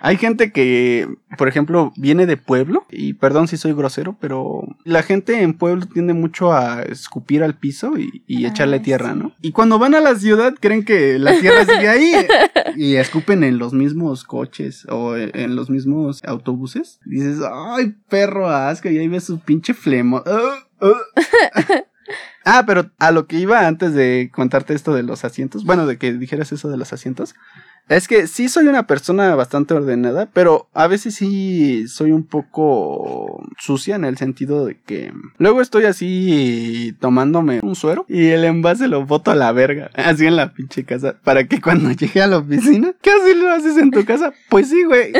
Hay gente que, por ejemplo, viene de pueblo, y perdón si soy grosero, pero la gente en pueblo tiende mucho a escupir al piso y, y Ah, echarle tierra, sí. ¿no? Y cuando van a la ciudad creen que la tierra sigue ahí y escupen en los mismos coches o en los mismos autobuses. Dices, ay, perro asco, y ahí ves su pinche flemo. Ah, ah. Ah, pero a lo que iba antes de contarte esto de los asientos, bueno, de que dijeras eso de los asientos, es que sí soy una persona bastante ordenada, pero a veces sí soy un poco sucia en el sentido de que luego estoy así tomándome un suero y el envase lo boto a la verga, así en la pinche casa, para que cuando llegue a la oficina, ¿qué así lo haces en tu casa? Pues sí, güey.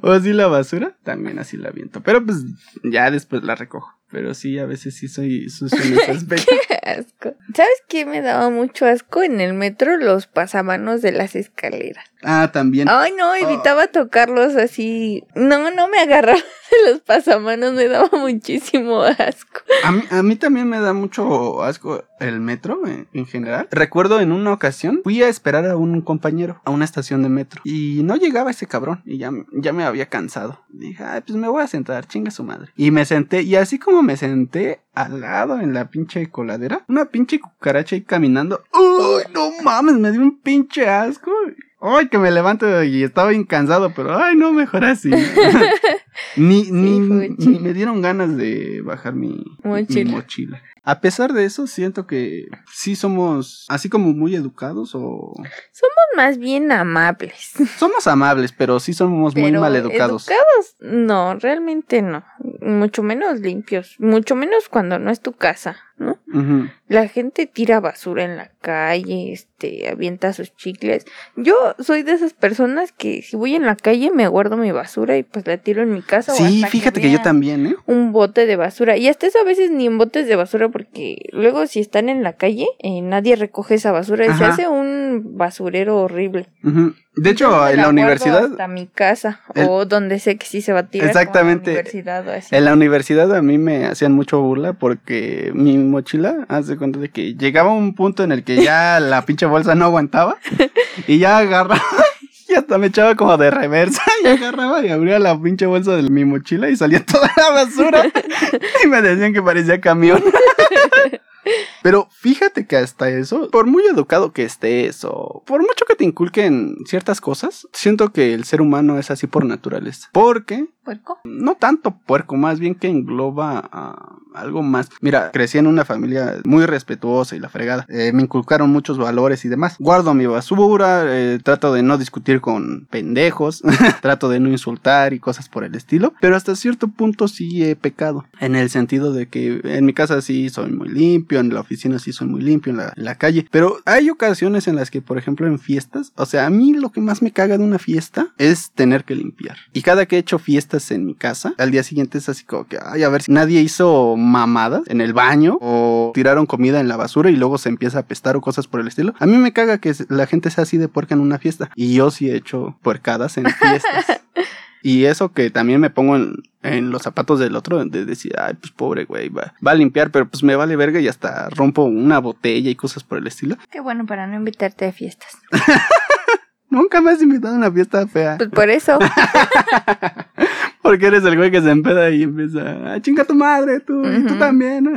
O así la basura, también así la aviento. Pero pues ya después la recojo. Pero sí, a veces sí soy sucio en ese aspecto. asco. ¿Sabes qué me daba mucho asco en el metro? Los pasamanos de las escaleras. Ah, también. Ay, no, evitaba tocarlos así. No, no me agarraba de los pasamanos, me daba muchísimo asco. A mí, a mí también me da mucho asco el metro en, en general. Recuerdo en una ocasión fui a esperar a un compañero a una estación de metro y no llegaba ese cabrón y ya, ya me había cansado. Dije, ay, pues me voy a sentar, chinga su madre. Y me senté y así como me senté al lado en la pinche coladera, una pinche cucaracha ahí caminando. ¡Uy, no mames! Me dio un pinche asco. Ay, que me levanto y estaba bien cansado, pero ay, no, mejor así. ni, ni, ni me dieron ganas de bajar mi mi Mochila. A pesar de eso, siento que sí somos así como muy educados o Somos más bien amables. somos amables, pero sí somos muy mal educados. educados, no, realmente no. Mucho menos limpios. Mucho menos cuando no es tu casa, ¿no? La gente tira basura en la calle, este, avienta sus chicles. Yo soy de esas personas que si voy en la calle me guardo mi basura y pues la tiro en mi casa. o Sí, hasta fíjate que yo también, ¿eh? Un bote de basura. Y hasta eso a veces ni en botes de basura porque luego si están en la calle eh, nadie recoge esa basura y se hace un basurero horrible. De hecho, en la universidad, Hasta mi casa El- o donde sé que sí se va a tirar. en la Exactamente. universidad o así. en la universidad a mí me hacían mucho burla porque mi mochila, haz de cuenta de que llegaba un punto en el que ya la pinche bolsa no aguantaba y ya agarraba y hasta me echaba como de reversa y agarraba y abría la pinche bolsa de mi mochila y salía toda la basura y me decían que parecía camión. Pero fíjate que hasta eso, por muy educado que estés o por mucho que te inculquen ciertas cosas, siento que el ser humano es así por naturaleza. Porque ¿Puerco? no tanto puerco, más bien que engloba a algo más. Mira, crecí en una familia muy respetuosa y la fregada. Eh, me inculcaron muchos valores y demás. Guardo mi basura, eh, trato de no discutir con pendejos, trato de no insultar y cosas por el estilo. Pero hasta cierto punto sí he pecado. En el sentido de que en mi casa sí soy muy limpio, en la oficina sí soy muy limpio en la, en la calle. Pero hay ocasiones en las que, por ejemplo, en fiestas, o sea, a mí lo que más me caga de una fiesta es tener que limpiar. Y cada que he hecho fiestas en mi casa, al día siguiente es así como que, ay, a ver si nadie hizo mamadas en el baño o tiraron comida en la basura y luego se empieza a apestar o cosas por el estilo. A mí me caga que la gente sea así de puerca en una fiesta. Y yo sí he hecho puercadas en fiestas. Y eso que también me pongo en, en los zapatos del otro, de decir, ay, pues pobre güey, va, va a limpiar, pero pues me vale verga y hasta rompo una botella y cosas por el estilo. Qué bueno para no invitarte a fiestas. Nunca me has invitado a una fiesta fea. Pues por eso. Porque eres el güey que se empeda y empieza, a chinga tu madre, tú, y tú también.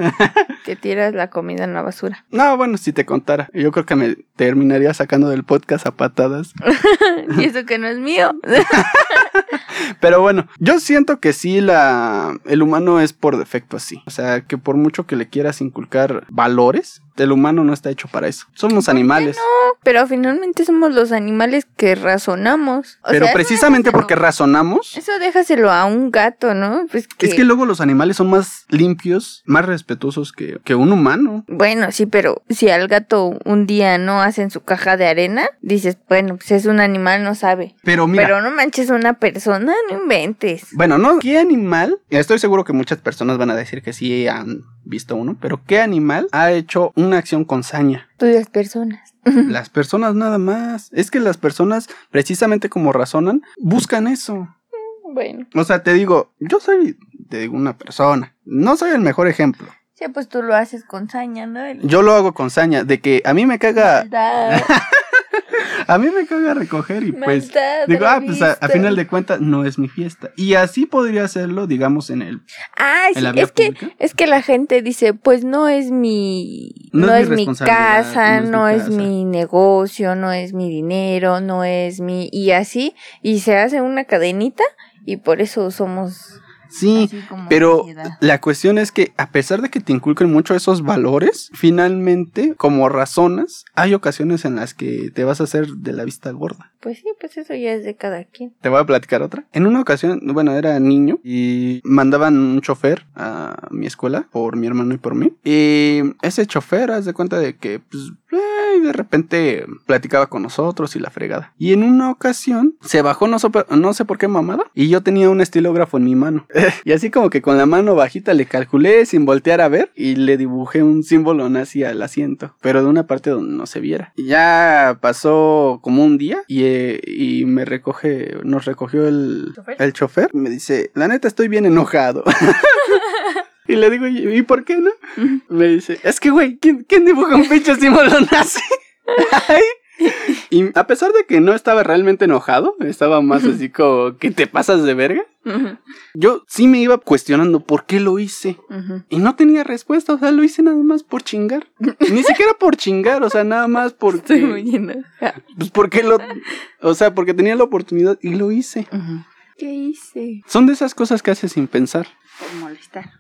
que tiras la comida en la basura. no, bueno, si te contara, yo creo que me terminaría sacando del podcast a patadas. y eso que no es mío. Pero bueno, yo siento que sí la el humano es por defecto así. O sea, que por mucho que le quieras inculcar valores, el humano no está hecho para eso. Somos animales. Pero finalmente somos los animales que razonamos. O Pero sea, precisamente porque razonamos, Eso déjaselo a un gato, ¿no? Pues que... es que luego los animales son más limpios, más respetuosos que, que un humano. Bueno, sí, pero si al gato un día no hacen su caja de arena, dices, bueno, pues es un animal, no sabe. Pero mira, Pero no manches a una persona, no inventes. bueno, no, ¿qué animal? Estoy seguro que muchas personas van a decir que sí han visto uno, pero ¿qué animal ha hecho una acción con saña? Pues las personas. Las personas nada más. Es que las personas, precisamente como razonan, buscan eso. Bueno, O sea, te digo, yo soy, te digo, una persona. No soy el mejor ejemplo. sí, pues tú lo haces con saña, ¿no? El- Yo lo hago con saña, de que a mí me caga, a mí me caga recoger y pues digo, ah, pues a, final de cuentas no es mi fiesta. Y así podría hacerlo, digamos, en el, en la sí, es que, es que la gente dice, pues no es mi, No no, es mi casa, no es es, mi casa". mi negocio, no es mi dinero, no es mi, y así, y se hace una cadenita, y por eso somos Sí, pero sociedad. la cuestión es que a pesar de que te inculquen mucho esos valores, finalmente, como razonas, hay ocasiones en las que te vas a hacer de la vista gorda. Pues sí, pues eso ya es de cada quien. Te voy a platicar otra. En una ocasión, bueno, era niño y mandaban un chofer a mi escuela por mi hermano y por mí. Y ese chofer, haz de cuenta de que, pues, eh, de repente platicaba con nosotros y la fregada. Y en una ocasión se bajó, no, no sé por qué mamada, y yo tenía un estilógrafo en mi mano. y así como que con la mano bajita le calculé sin voltear a ver y le dibujé un símbolo nazi al asiento, pero de una parte donde no se viera. Y ya pasó como un día y, eh, y me recoge, nos recogió el, ¿Chofer? el chofer. Me dice, la neta estoy bien enojado. Y le digo, ¿y por qué no? Me dice, es que, güey, ¿quién, quién dibuja un pinche símbolo nazi? Ay. Y a pesar de que no estaba realmente enojado, estaba más así como que te pasas de verga. Yo sí me iba cuestionando por qué lo hice. Y no tenía respuesta, o sea, lo hice nada más por chingar. Ni siquiera por chingar, o sea, nada más porque... Estoy muy enojada. Pues porque lo... O sea, porque tenía la oportunidad y lo hice. ¿Qué hice? Son de esas cosas que haces sin pensar. Por molestar.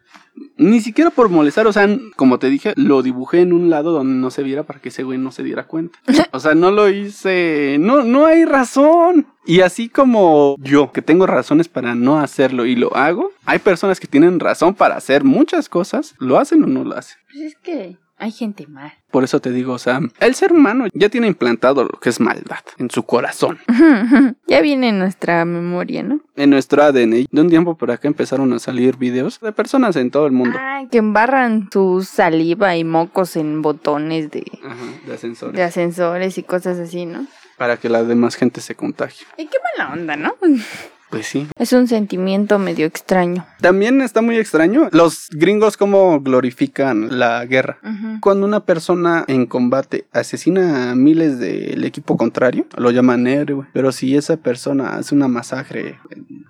Ni siquiera por molestar, o sea, como te dije, lo dibujé en un lado donde no se viera para que ese güey no se diera cuenta. O sea, no lo hice, no, no hay razón. Y así como yo, que tengo razones para no hacerlo y lo hago, hay personas que tienen razón para hacer muchas cosas, lo hacen o no lo hacen. Pues es que hay gente mal. Por eso te digo, sea, el ser humano ya tiene implantado lo que es maldad en su corazón, ya viene en nuestra memoria, ¿no? en nuestro ADN. De un tiempo por acá empezaron a salir videos de personas en todo el mundo. Ay, que embarran su saliva y mocos en botones de, Ajá, de ascensores. de ascensores y cosas así, ¿no? Para que la demás gente se contagie. Y qué mala onda, ¿no? Pues sí. Es un sentimiento medio extraño. También está muy extraño los gringos como glorifican la guerra. Cuando una persona en combate asesina a miles del equipo contrario, lo llaman héroe. Pero si esa persona hace una masacre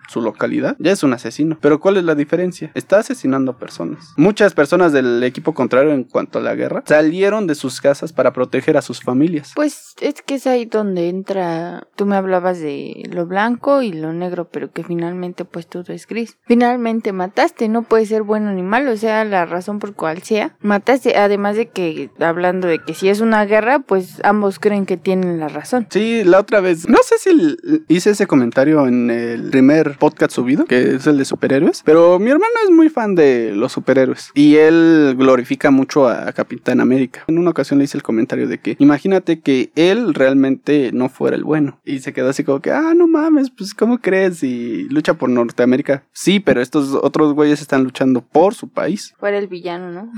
su localidad, ya es un asesino. Pero ¿cuál es la diferencia? Está asesinando personas. Muchas personas del equipo contrario en cuanto a la guerra salieron de sus casas para proteger a sus familias. Pues es que es ahí donde entra, tú me hablabas de lo blanco y lo negro, pero que finalmente pues todo es gris. Finalmente mataste, no puede ser bueno ni malo, o sea, la razón por cual sea. Mataste, además de que, hablando de que si es una guerra, pues ambos creen que tienen la razón. Sí, la otra vez, no sé si hice ese comentario en el primer podcast subido, que es el de superhéroes. Pero mi hermano es muy fan de los superhéroes y él glorifica mucho a Capitán América. En una ocasión le hice el comentario de que imagínate que él realmente no fuera el bueno. Y se quedó así como que, ah, no mames, pues ¿cómo crees? Y lucha por Norteamérica. Sí, pero estos otros güeyes están luchando por su país. Fuera el villano, ¿no?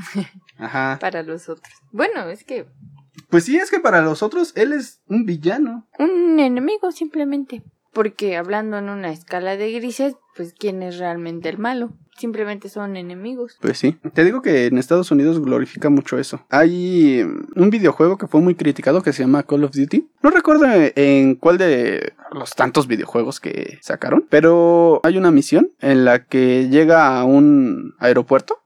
Ajá. Para los otros. Bueno, es que Pues sí, es que para los otros él es un villano. un enemigo simplemente. Porque hablando en una escala de grises, pues ¿quién es realmente el malo? Simplemente son enemigos. Pues sí. Te digo que en Estados Unidos glorifica mucho eso. Hay mm, un videojuego que fue muy criticado que se llama Call of Duty. No recuerdo en cuál de los tantos videojuegos que sacaron, pero hay una misión en la que llega a un aeropuerto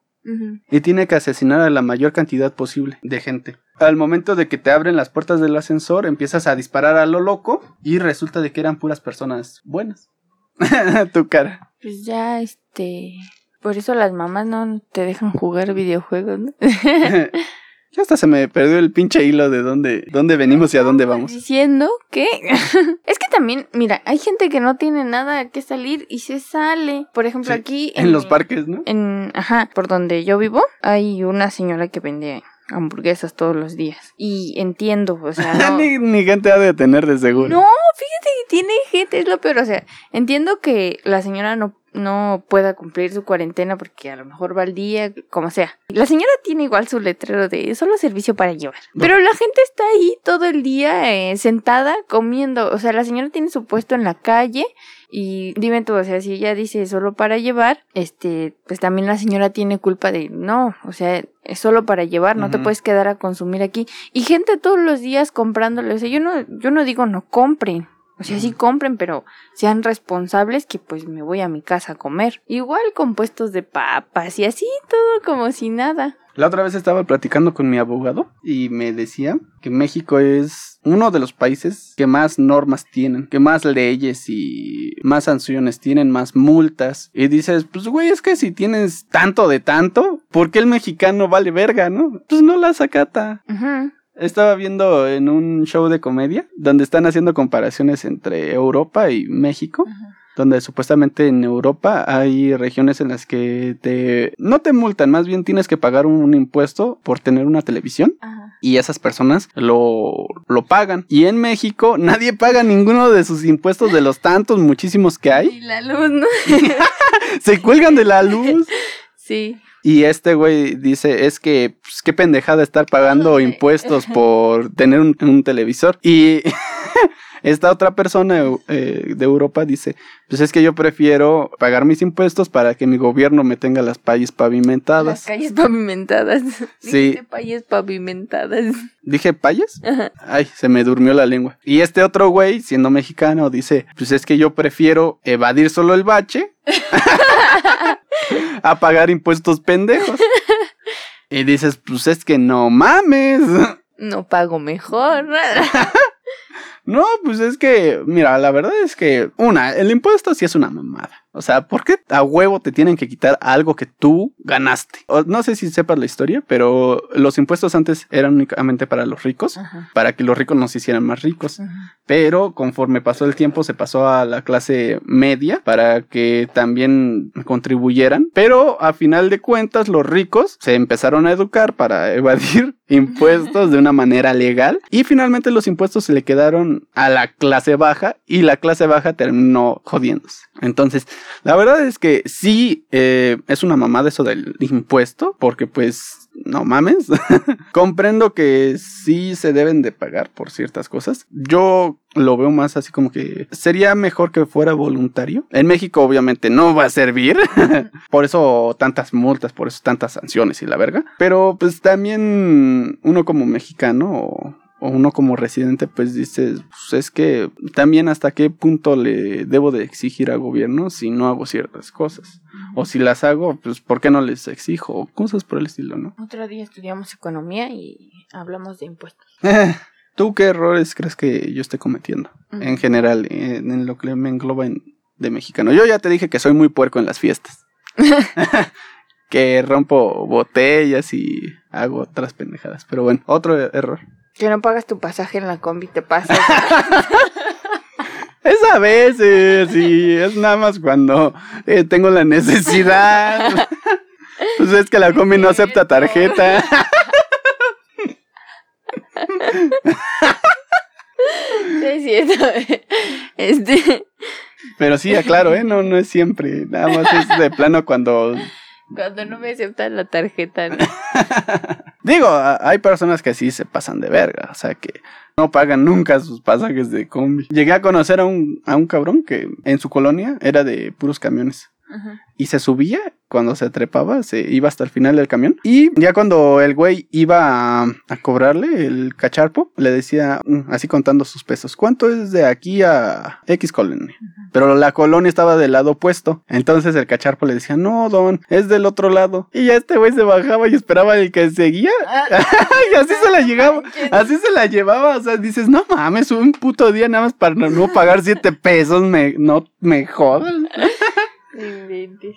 y tiene que asesinar a la mayor cantidad posible de gente. Al momento de que te abren las puertas del ascensor, empiezas a disparar a lo loco y resulta de que eran puras personas buenas. tu cara. Pues ya, este... Por eso las mamás no te dejan jugar videojuegos, ¿no? ya hasta se me perdió el pinche hilo de dónde, dónde venimos y a dónde vamos. Diciendo que... es que también, mira, hay gente que no tiene nada que salir y se sale. Por ejemplo, Sí, aquí... En los parques, ¿no? En, ajá, por donde yo vivo, hay una señora que vende hamburguesas todos los días. Y entiendo, o sea, no... ni, ni gente ha de tener de seguro. No, fíjate que tiene gente, es lo peor. O sea, entiendo que la señora no, no pueda cumplir su cuarentena porque a lo mejor va al día, como sea. La señora tiene igual su letrero de solo servicio para llevar. No. Pero la gente está ahí todo el día eh, sentada comiendo. O sea, la señora tiene su puesto en la calle. Y dime tú, o sea, si ella dice solo para llevar, este, pues también la señora tiene culpa de no, o sea, es solo para llevar, no te puedes quedar a consumir aquí. Y gente todos los días comprándole, o sea, yo no, yo no digo no compren, o sea, sí compren, pero sean responsables que pues me voy a mi casa a comer. Igual con puestos de papas y así, todo como si nada. La otra vez estaba platicando con mi abogado y me decía que México es uno de los países que más normas tienen, que más leyes y más sanciones tienen, más multas. Y dices, pues güey, es que si tienes tanto de tanto, ¿por qué el mexicano vale verga, no? Pues no las acata. Ujú. Estaba viendo en un show de comedia donde están haciendo comparaciones entre Europa y México. Donde supuestamente en Europa hay regiones en las que te no te multan, más bien tienes que pagar un, un impuesto por tener una televisión Ajá. y esas personas lo, lo pagan. Y en México nadie paga ninguno de sus impuestos de los tantos muchísimos que Y hay. la luz, ¿no? Se cuelgan de la luz. sí. Y este güey dice, es que, pues, qué pendejada estar pagando impuestos por tener un, un televisor. Y esta otra persona eh, de Europa dice, pues es que yo prefiero pagar mis impuestos para que mi gobierno me tenga las calles Las pavimentadas. calles pavimentadas. Sí. Calles pavimentadas. ¿Dije payas? Ajá. Ay, se me durmió la lengua. Y este otro güey, siendo mexicano, dice, pues es que yo prefiero evadir solo el bache a pagar impuestos pendejos. Y dices, pues es que no mames. No pago mejor. No, pues es que, mira, la verdad es que, una, el impuesto sí es una mamada. O sea, ¿por qué a huevo te tienen que quitar algo que tú ganaste? O- no sé si sepas la historia, pero los impuestos antes eran únicamente para los ricos, Ajá. para que los ricos nos hicieran más ricos. Ajá. Pero conforme pasó el tiempo se pasó a la clase media para que también contribuyeran. Pero a final de cuentas los ricos se empezaron a educar para evadir impuestos de una manera legal. Y finalmente los impuestos se le quedaron a la clase baja y la clase baja terminó jodiéndose. Entonces, la verdad es que sí eh, es una mamada eso del impuesto porque pues no mames. Comprendo que sí se deben de pagar por ciertas cosas. Yo lo veo más así como que sería mejor que fuera voluntario. En México obviamente no va a servir. por eso tantas multas, por eso tantas sanciones y la verga. Pero pues también uno como mexicano o, uno como residente pues dice, pues es que también hasta qué punto le debo de exigir al gobierno si no hago ciertas cosas. O si las hago, pues ¿por qué no les exijo? O cosas por el estilo, ¿no? Otro día estudiamos economía y hablamos de impuestos. ¿Tú qué errores crees que yo esté cometiendo? Ujú. En general, en, en lo que me engloba en- de mexicano. Yo ya te dije que soy muy puerco en las fiestas. que rompo botellas y hago otras pendejadas. Pero bueno, otro error. Que no pagas tu pasaje en la combi, te pasas. Es a veces, sí, es nada más cuando eh, tengo la necesidad. Pues es que la combi no acepta tarjeta. Es cierto. Este, Pero sí, aclaro, ¿eh? No, no es siempre. Nada más es de plano cuando... cuando no me aceptan la tarjeta. Digo, hay personas que sí se pasan de verga. O sea, que no pagan nunca sus pasajes de combi. Llegué a conocer a un, a un cabrón que en su colonia era de puros camiones. Ajá. y se subía cuando se trepaba, se iba hasta el final del camión. Y ya cuando el güey iba a, a cobrarle el cacharpo, le decía, mm, así contando sus pesos, ¿cuánto es de aquí a X colonia? Pero la colonia estaba del lado opuesto. Entonces el cacharpo le decía, no, don, es del otro lado. Y ya este güey se bajaba y esperaba el que seguía. y así se la llegaba. Así se la llevaba. O sea, dices, no mames, un puto día nada más para no pagar siete pesos. Me, no me jodan.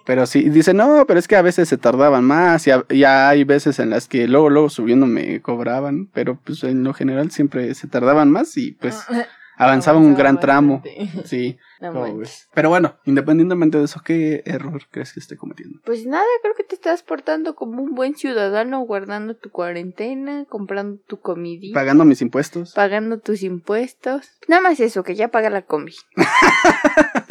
Pero sí, dice, no, pero es que a veces se tardaban más y, a- y hay veces en las que luego, luego subiendo me cobraban, pero pues en lo general siempre se tardaban más y pues avanzaba un gran tramo. Sí. Pero bueno, independientemente de eso, ¿qué error crees que esté cometiendo? Pues nada, creo que te estás portando como un buen ciudadano, guardando tu cuarentena, comprando tu comidita, Pagando mis impuestos. pagando tus impuestos. Nada más eso, que ya paga la combi.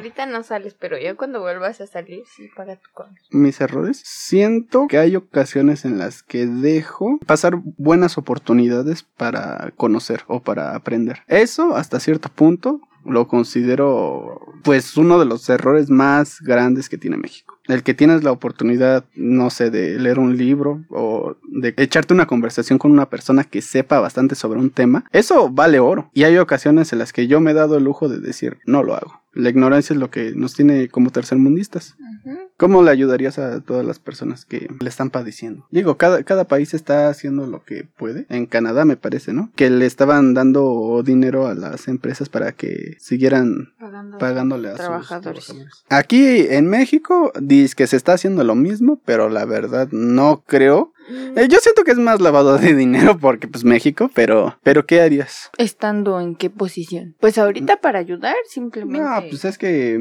Ahorita no sales, pero ya cuando vuelvas a salir, sí paga tu combi. mis errores. Siento que hay ocasiones en las que dejo pasar buenas oportunidades para conocer o para aprender. Eso hasta cierto punto lo considero pues uno de los errores más grandes que tiene México. El que tienes la oportunidad, no sé, de leer un libro o de echarte una conversación con una persona que sepa bastante sobre un tema, eso vale oro. Y hay ocasiones en las que yo me he dado el lujo de decir, no lo hago. La ignorancia es lo que nos tiene como tercermundistas. ¿Cómo le ayudarías a todas las personas que le están padeciendo? Digo, cada, cada país está haciendo lo que puede. En Canadá me parece, ¿no? Que le estaban dando dinero a las empresas para que siguieran Pagando. pagándole a Trabajadores. sus trabajadores. Aquí en México dice que se está haciendo lo mismo, pero la verdad no creo. Eh, yo siento que es más lavado de dinero porque pues México, pero pero ¿qué harías? ¿Estando en qué posición? Pues ahorita para ayudar, simplemente. No, pues es que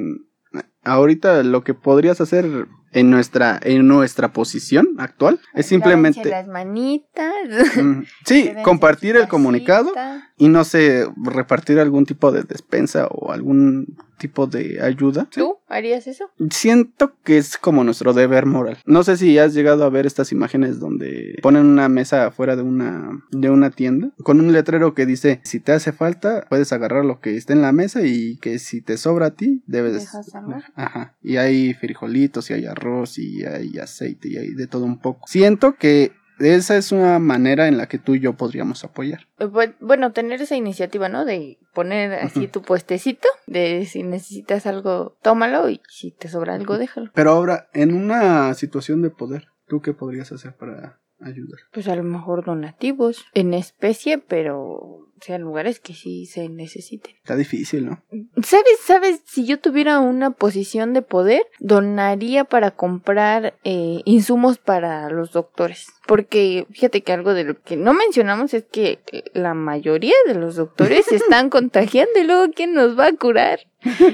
ahorita lo que podrías hacer en nuestra en nuestra posición actual es simplemente las manitas. Mm, sí, compartir el comunicado y no sé, repartir algún tipo de despensa o algún tipo de ayuda. ¿Tú harías eso? Siento que es como nuestro deber moral. No sé si has llegado a ver estas imágenes donde ponen una mesa afuera de una de una tienda con un letrero que dice si te hace falta puedes agarrar lo que esté en la mesa y que si te sobra a ti debes Dejas. Ajá. Y hay frijolitos y hay arroz y hay aceite y hay de todo un poco. Siento que esa es una manera en la que tú y yo podríamos apoyar. Bu- Bueno, tener esa iniciativa, ¿no? De poner así tu puestecito, de si necesitas algo, tómalo y si te sobra algo, déjalo. Pero ahora, en una situación de poder, ¿tú qué podrías hacer para ayudar? Pues a lo mejor donativos en especie, pero o sea, en lugares que sí se necesiten. Está difícil, ¿no? ¿Sabes? ¿Sabes? Si yo tuviera una posición de poder, donaría para comprar eh, insumos para los doctores. Porque fíjate que algo de lo que no mencionamos es que la mayoría de los doctores se están contagiando y luego ¿quién nos va a curar?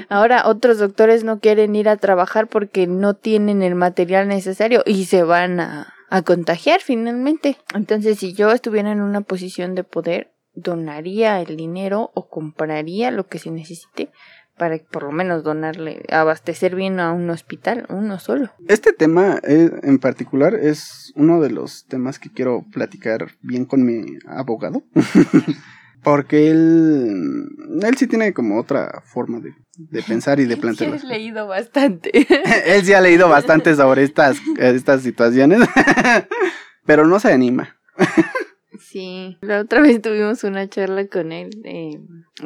Ahora otros doctores no quieren ir a trabajar porque no tienen el material necesario y se van a, a contagiar finalmente. Entonces si yo estuviera en una posición de poder, donaría el dinero o compraría lo que se necesite para por lo menos donarle, abastecer bien a un hospital, uno solo. Este tema eh, en particular es uno de los temas que quiero platicar bien con mi abogado. Porque él, él sí tiene como otra forma de, de pensar y de plantear. las Has leído bastante. Él sí ha leído bastante sobre estas, estas situaciones, pero no se anima. Sí, la otra vez tuvimos una charla con él eh,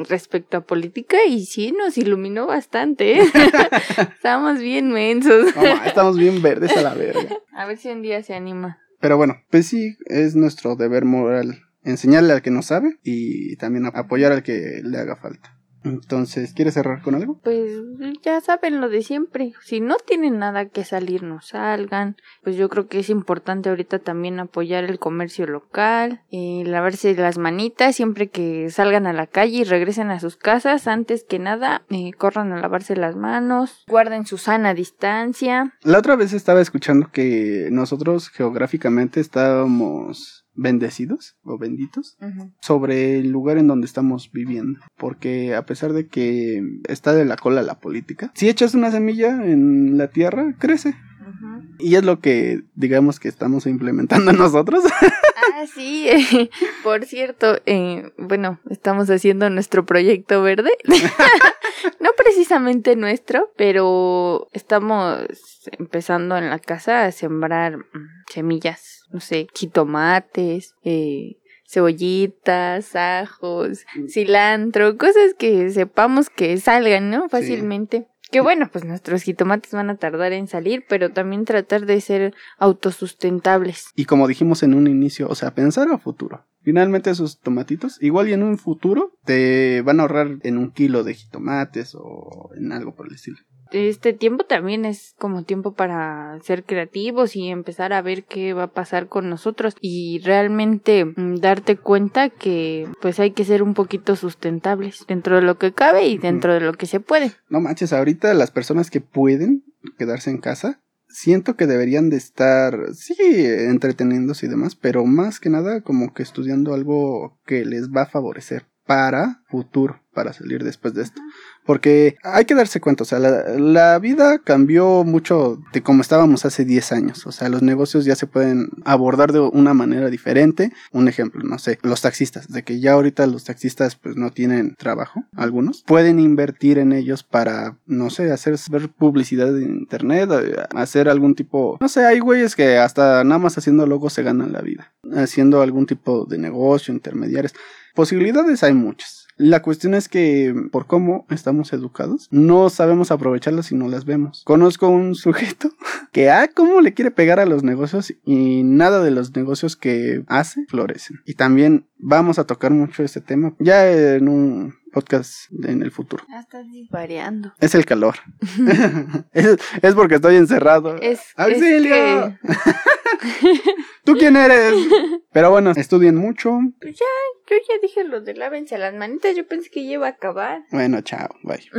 respecto a política y sí, nos iluminó bastante. ¿eh? Estábamos bien mensos. Estamos bien verdes a la verga. A ver si un día se anima. Pero bueno, pues sí, es nuestro deber moral enseñarle al que no sabe y también apoyar al que le haga falta. Entonces, ¿quieres cerrar con algo? Pues ya saben lo de siempre. Si no tienen nada que salir, no salgan. Pues yo creo que es importante ahorita también apoyar el comercio local, y lavarse las manitas siempre que salgan a la calle y regresen a sus casas. Antes que nada, eh, corran a lavarse las manos, guarden su sana distancia. La otra vez estaba escuchando que nosotros geográficamente estábamos bendecidos o benditos sobre el lugar en donde estamos viviendo. Porque a pesar de que está de la cola la política, si echas una semilla en la tierra, crece. Y es lo que digamos que estamos implementando nosotros. Ah, sí. por cierto, eh, bueno, estamos haciendo nuestro proyecto verde. no precisamente nuestro, pero estamos empezando en la casa a sembrar mm, semillas no sé, jitomates, eh, cebollitas, ajos, mm. cilantro, cosas que sepamos que salgan, ¿no? Fácilmente. Que bueno, pues nuestros jitomates van a tardar en salir, pero también tratar de ser autosustentables. Y como dijimos en un inicio, o sea, pensar a futuro. Finalmente esos tomatitos, igual y en un futuro, te van a ahorrar en un kilo de jitomates o en algo por el estilo este tiempo también es como tiempo para ser creativos y empezar a ver qué va a pasar con nosotros y realmente mm, darte cuenta que pues hay que ser un poquito sustentables dentro de lo que cabe y dentro de lo que se puede. No manches, ahorita las personas que pueden quedarse en casa siento que deberían de estar, sí, entreteniéndose y demás, pero más que nada como que estudiando algo que les va a favorecer para futuro, para salir después de esto. Porque hay que darse cuenta, o sea, la, vida cambió mucho de como estábamos hace 10 años. O sea, los negocios ya se pueden abordar de una manera diferente. Un ejemplo, no sé, los taxistas, de que ya ahorita los taxistas pues no tienen trabajo, algunos. Pueden invertir en ellos para, no sé, hacer ver publicidad en internet, hacer algún tipo, no sé, hay güeyes que hasta nada más haciendo logos se ganan la vida. Haciendo algún tipo de negocio, intermediarios. Posibilidades hay muchas. La cuestión es que por cómo estamos educados, no sabemos aprovecharlas si no las vemos. Conozco un sujeto que, ah, cómo le quiere pegar a los negocios y nada de los negocios que hace florecen. Y también vamos a tocar mucho este tema ya en un podcast en el futuro. Ya estás variando. Es el calor. es, porque estoy encerrado. Es, ¡Auxilio! ¿Tú quién eres? Pero bueno, estudien mucho. Pues ya, yo ya dije lo de lávense las manitas. Yo pensé que ya iba a acabar. Bueno, chao. Bye.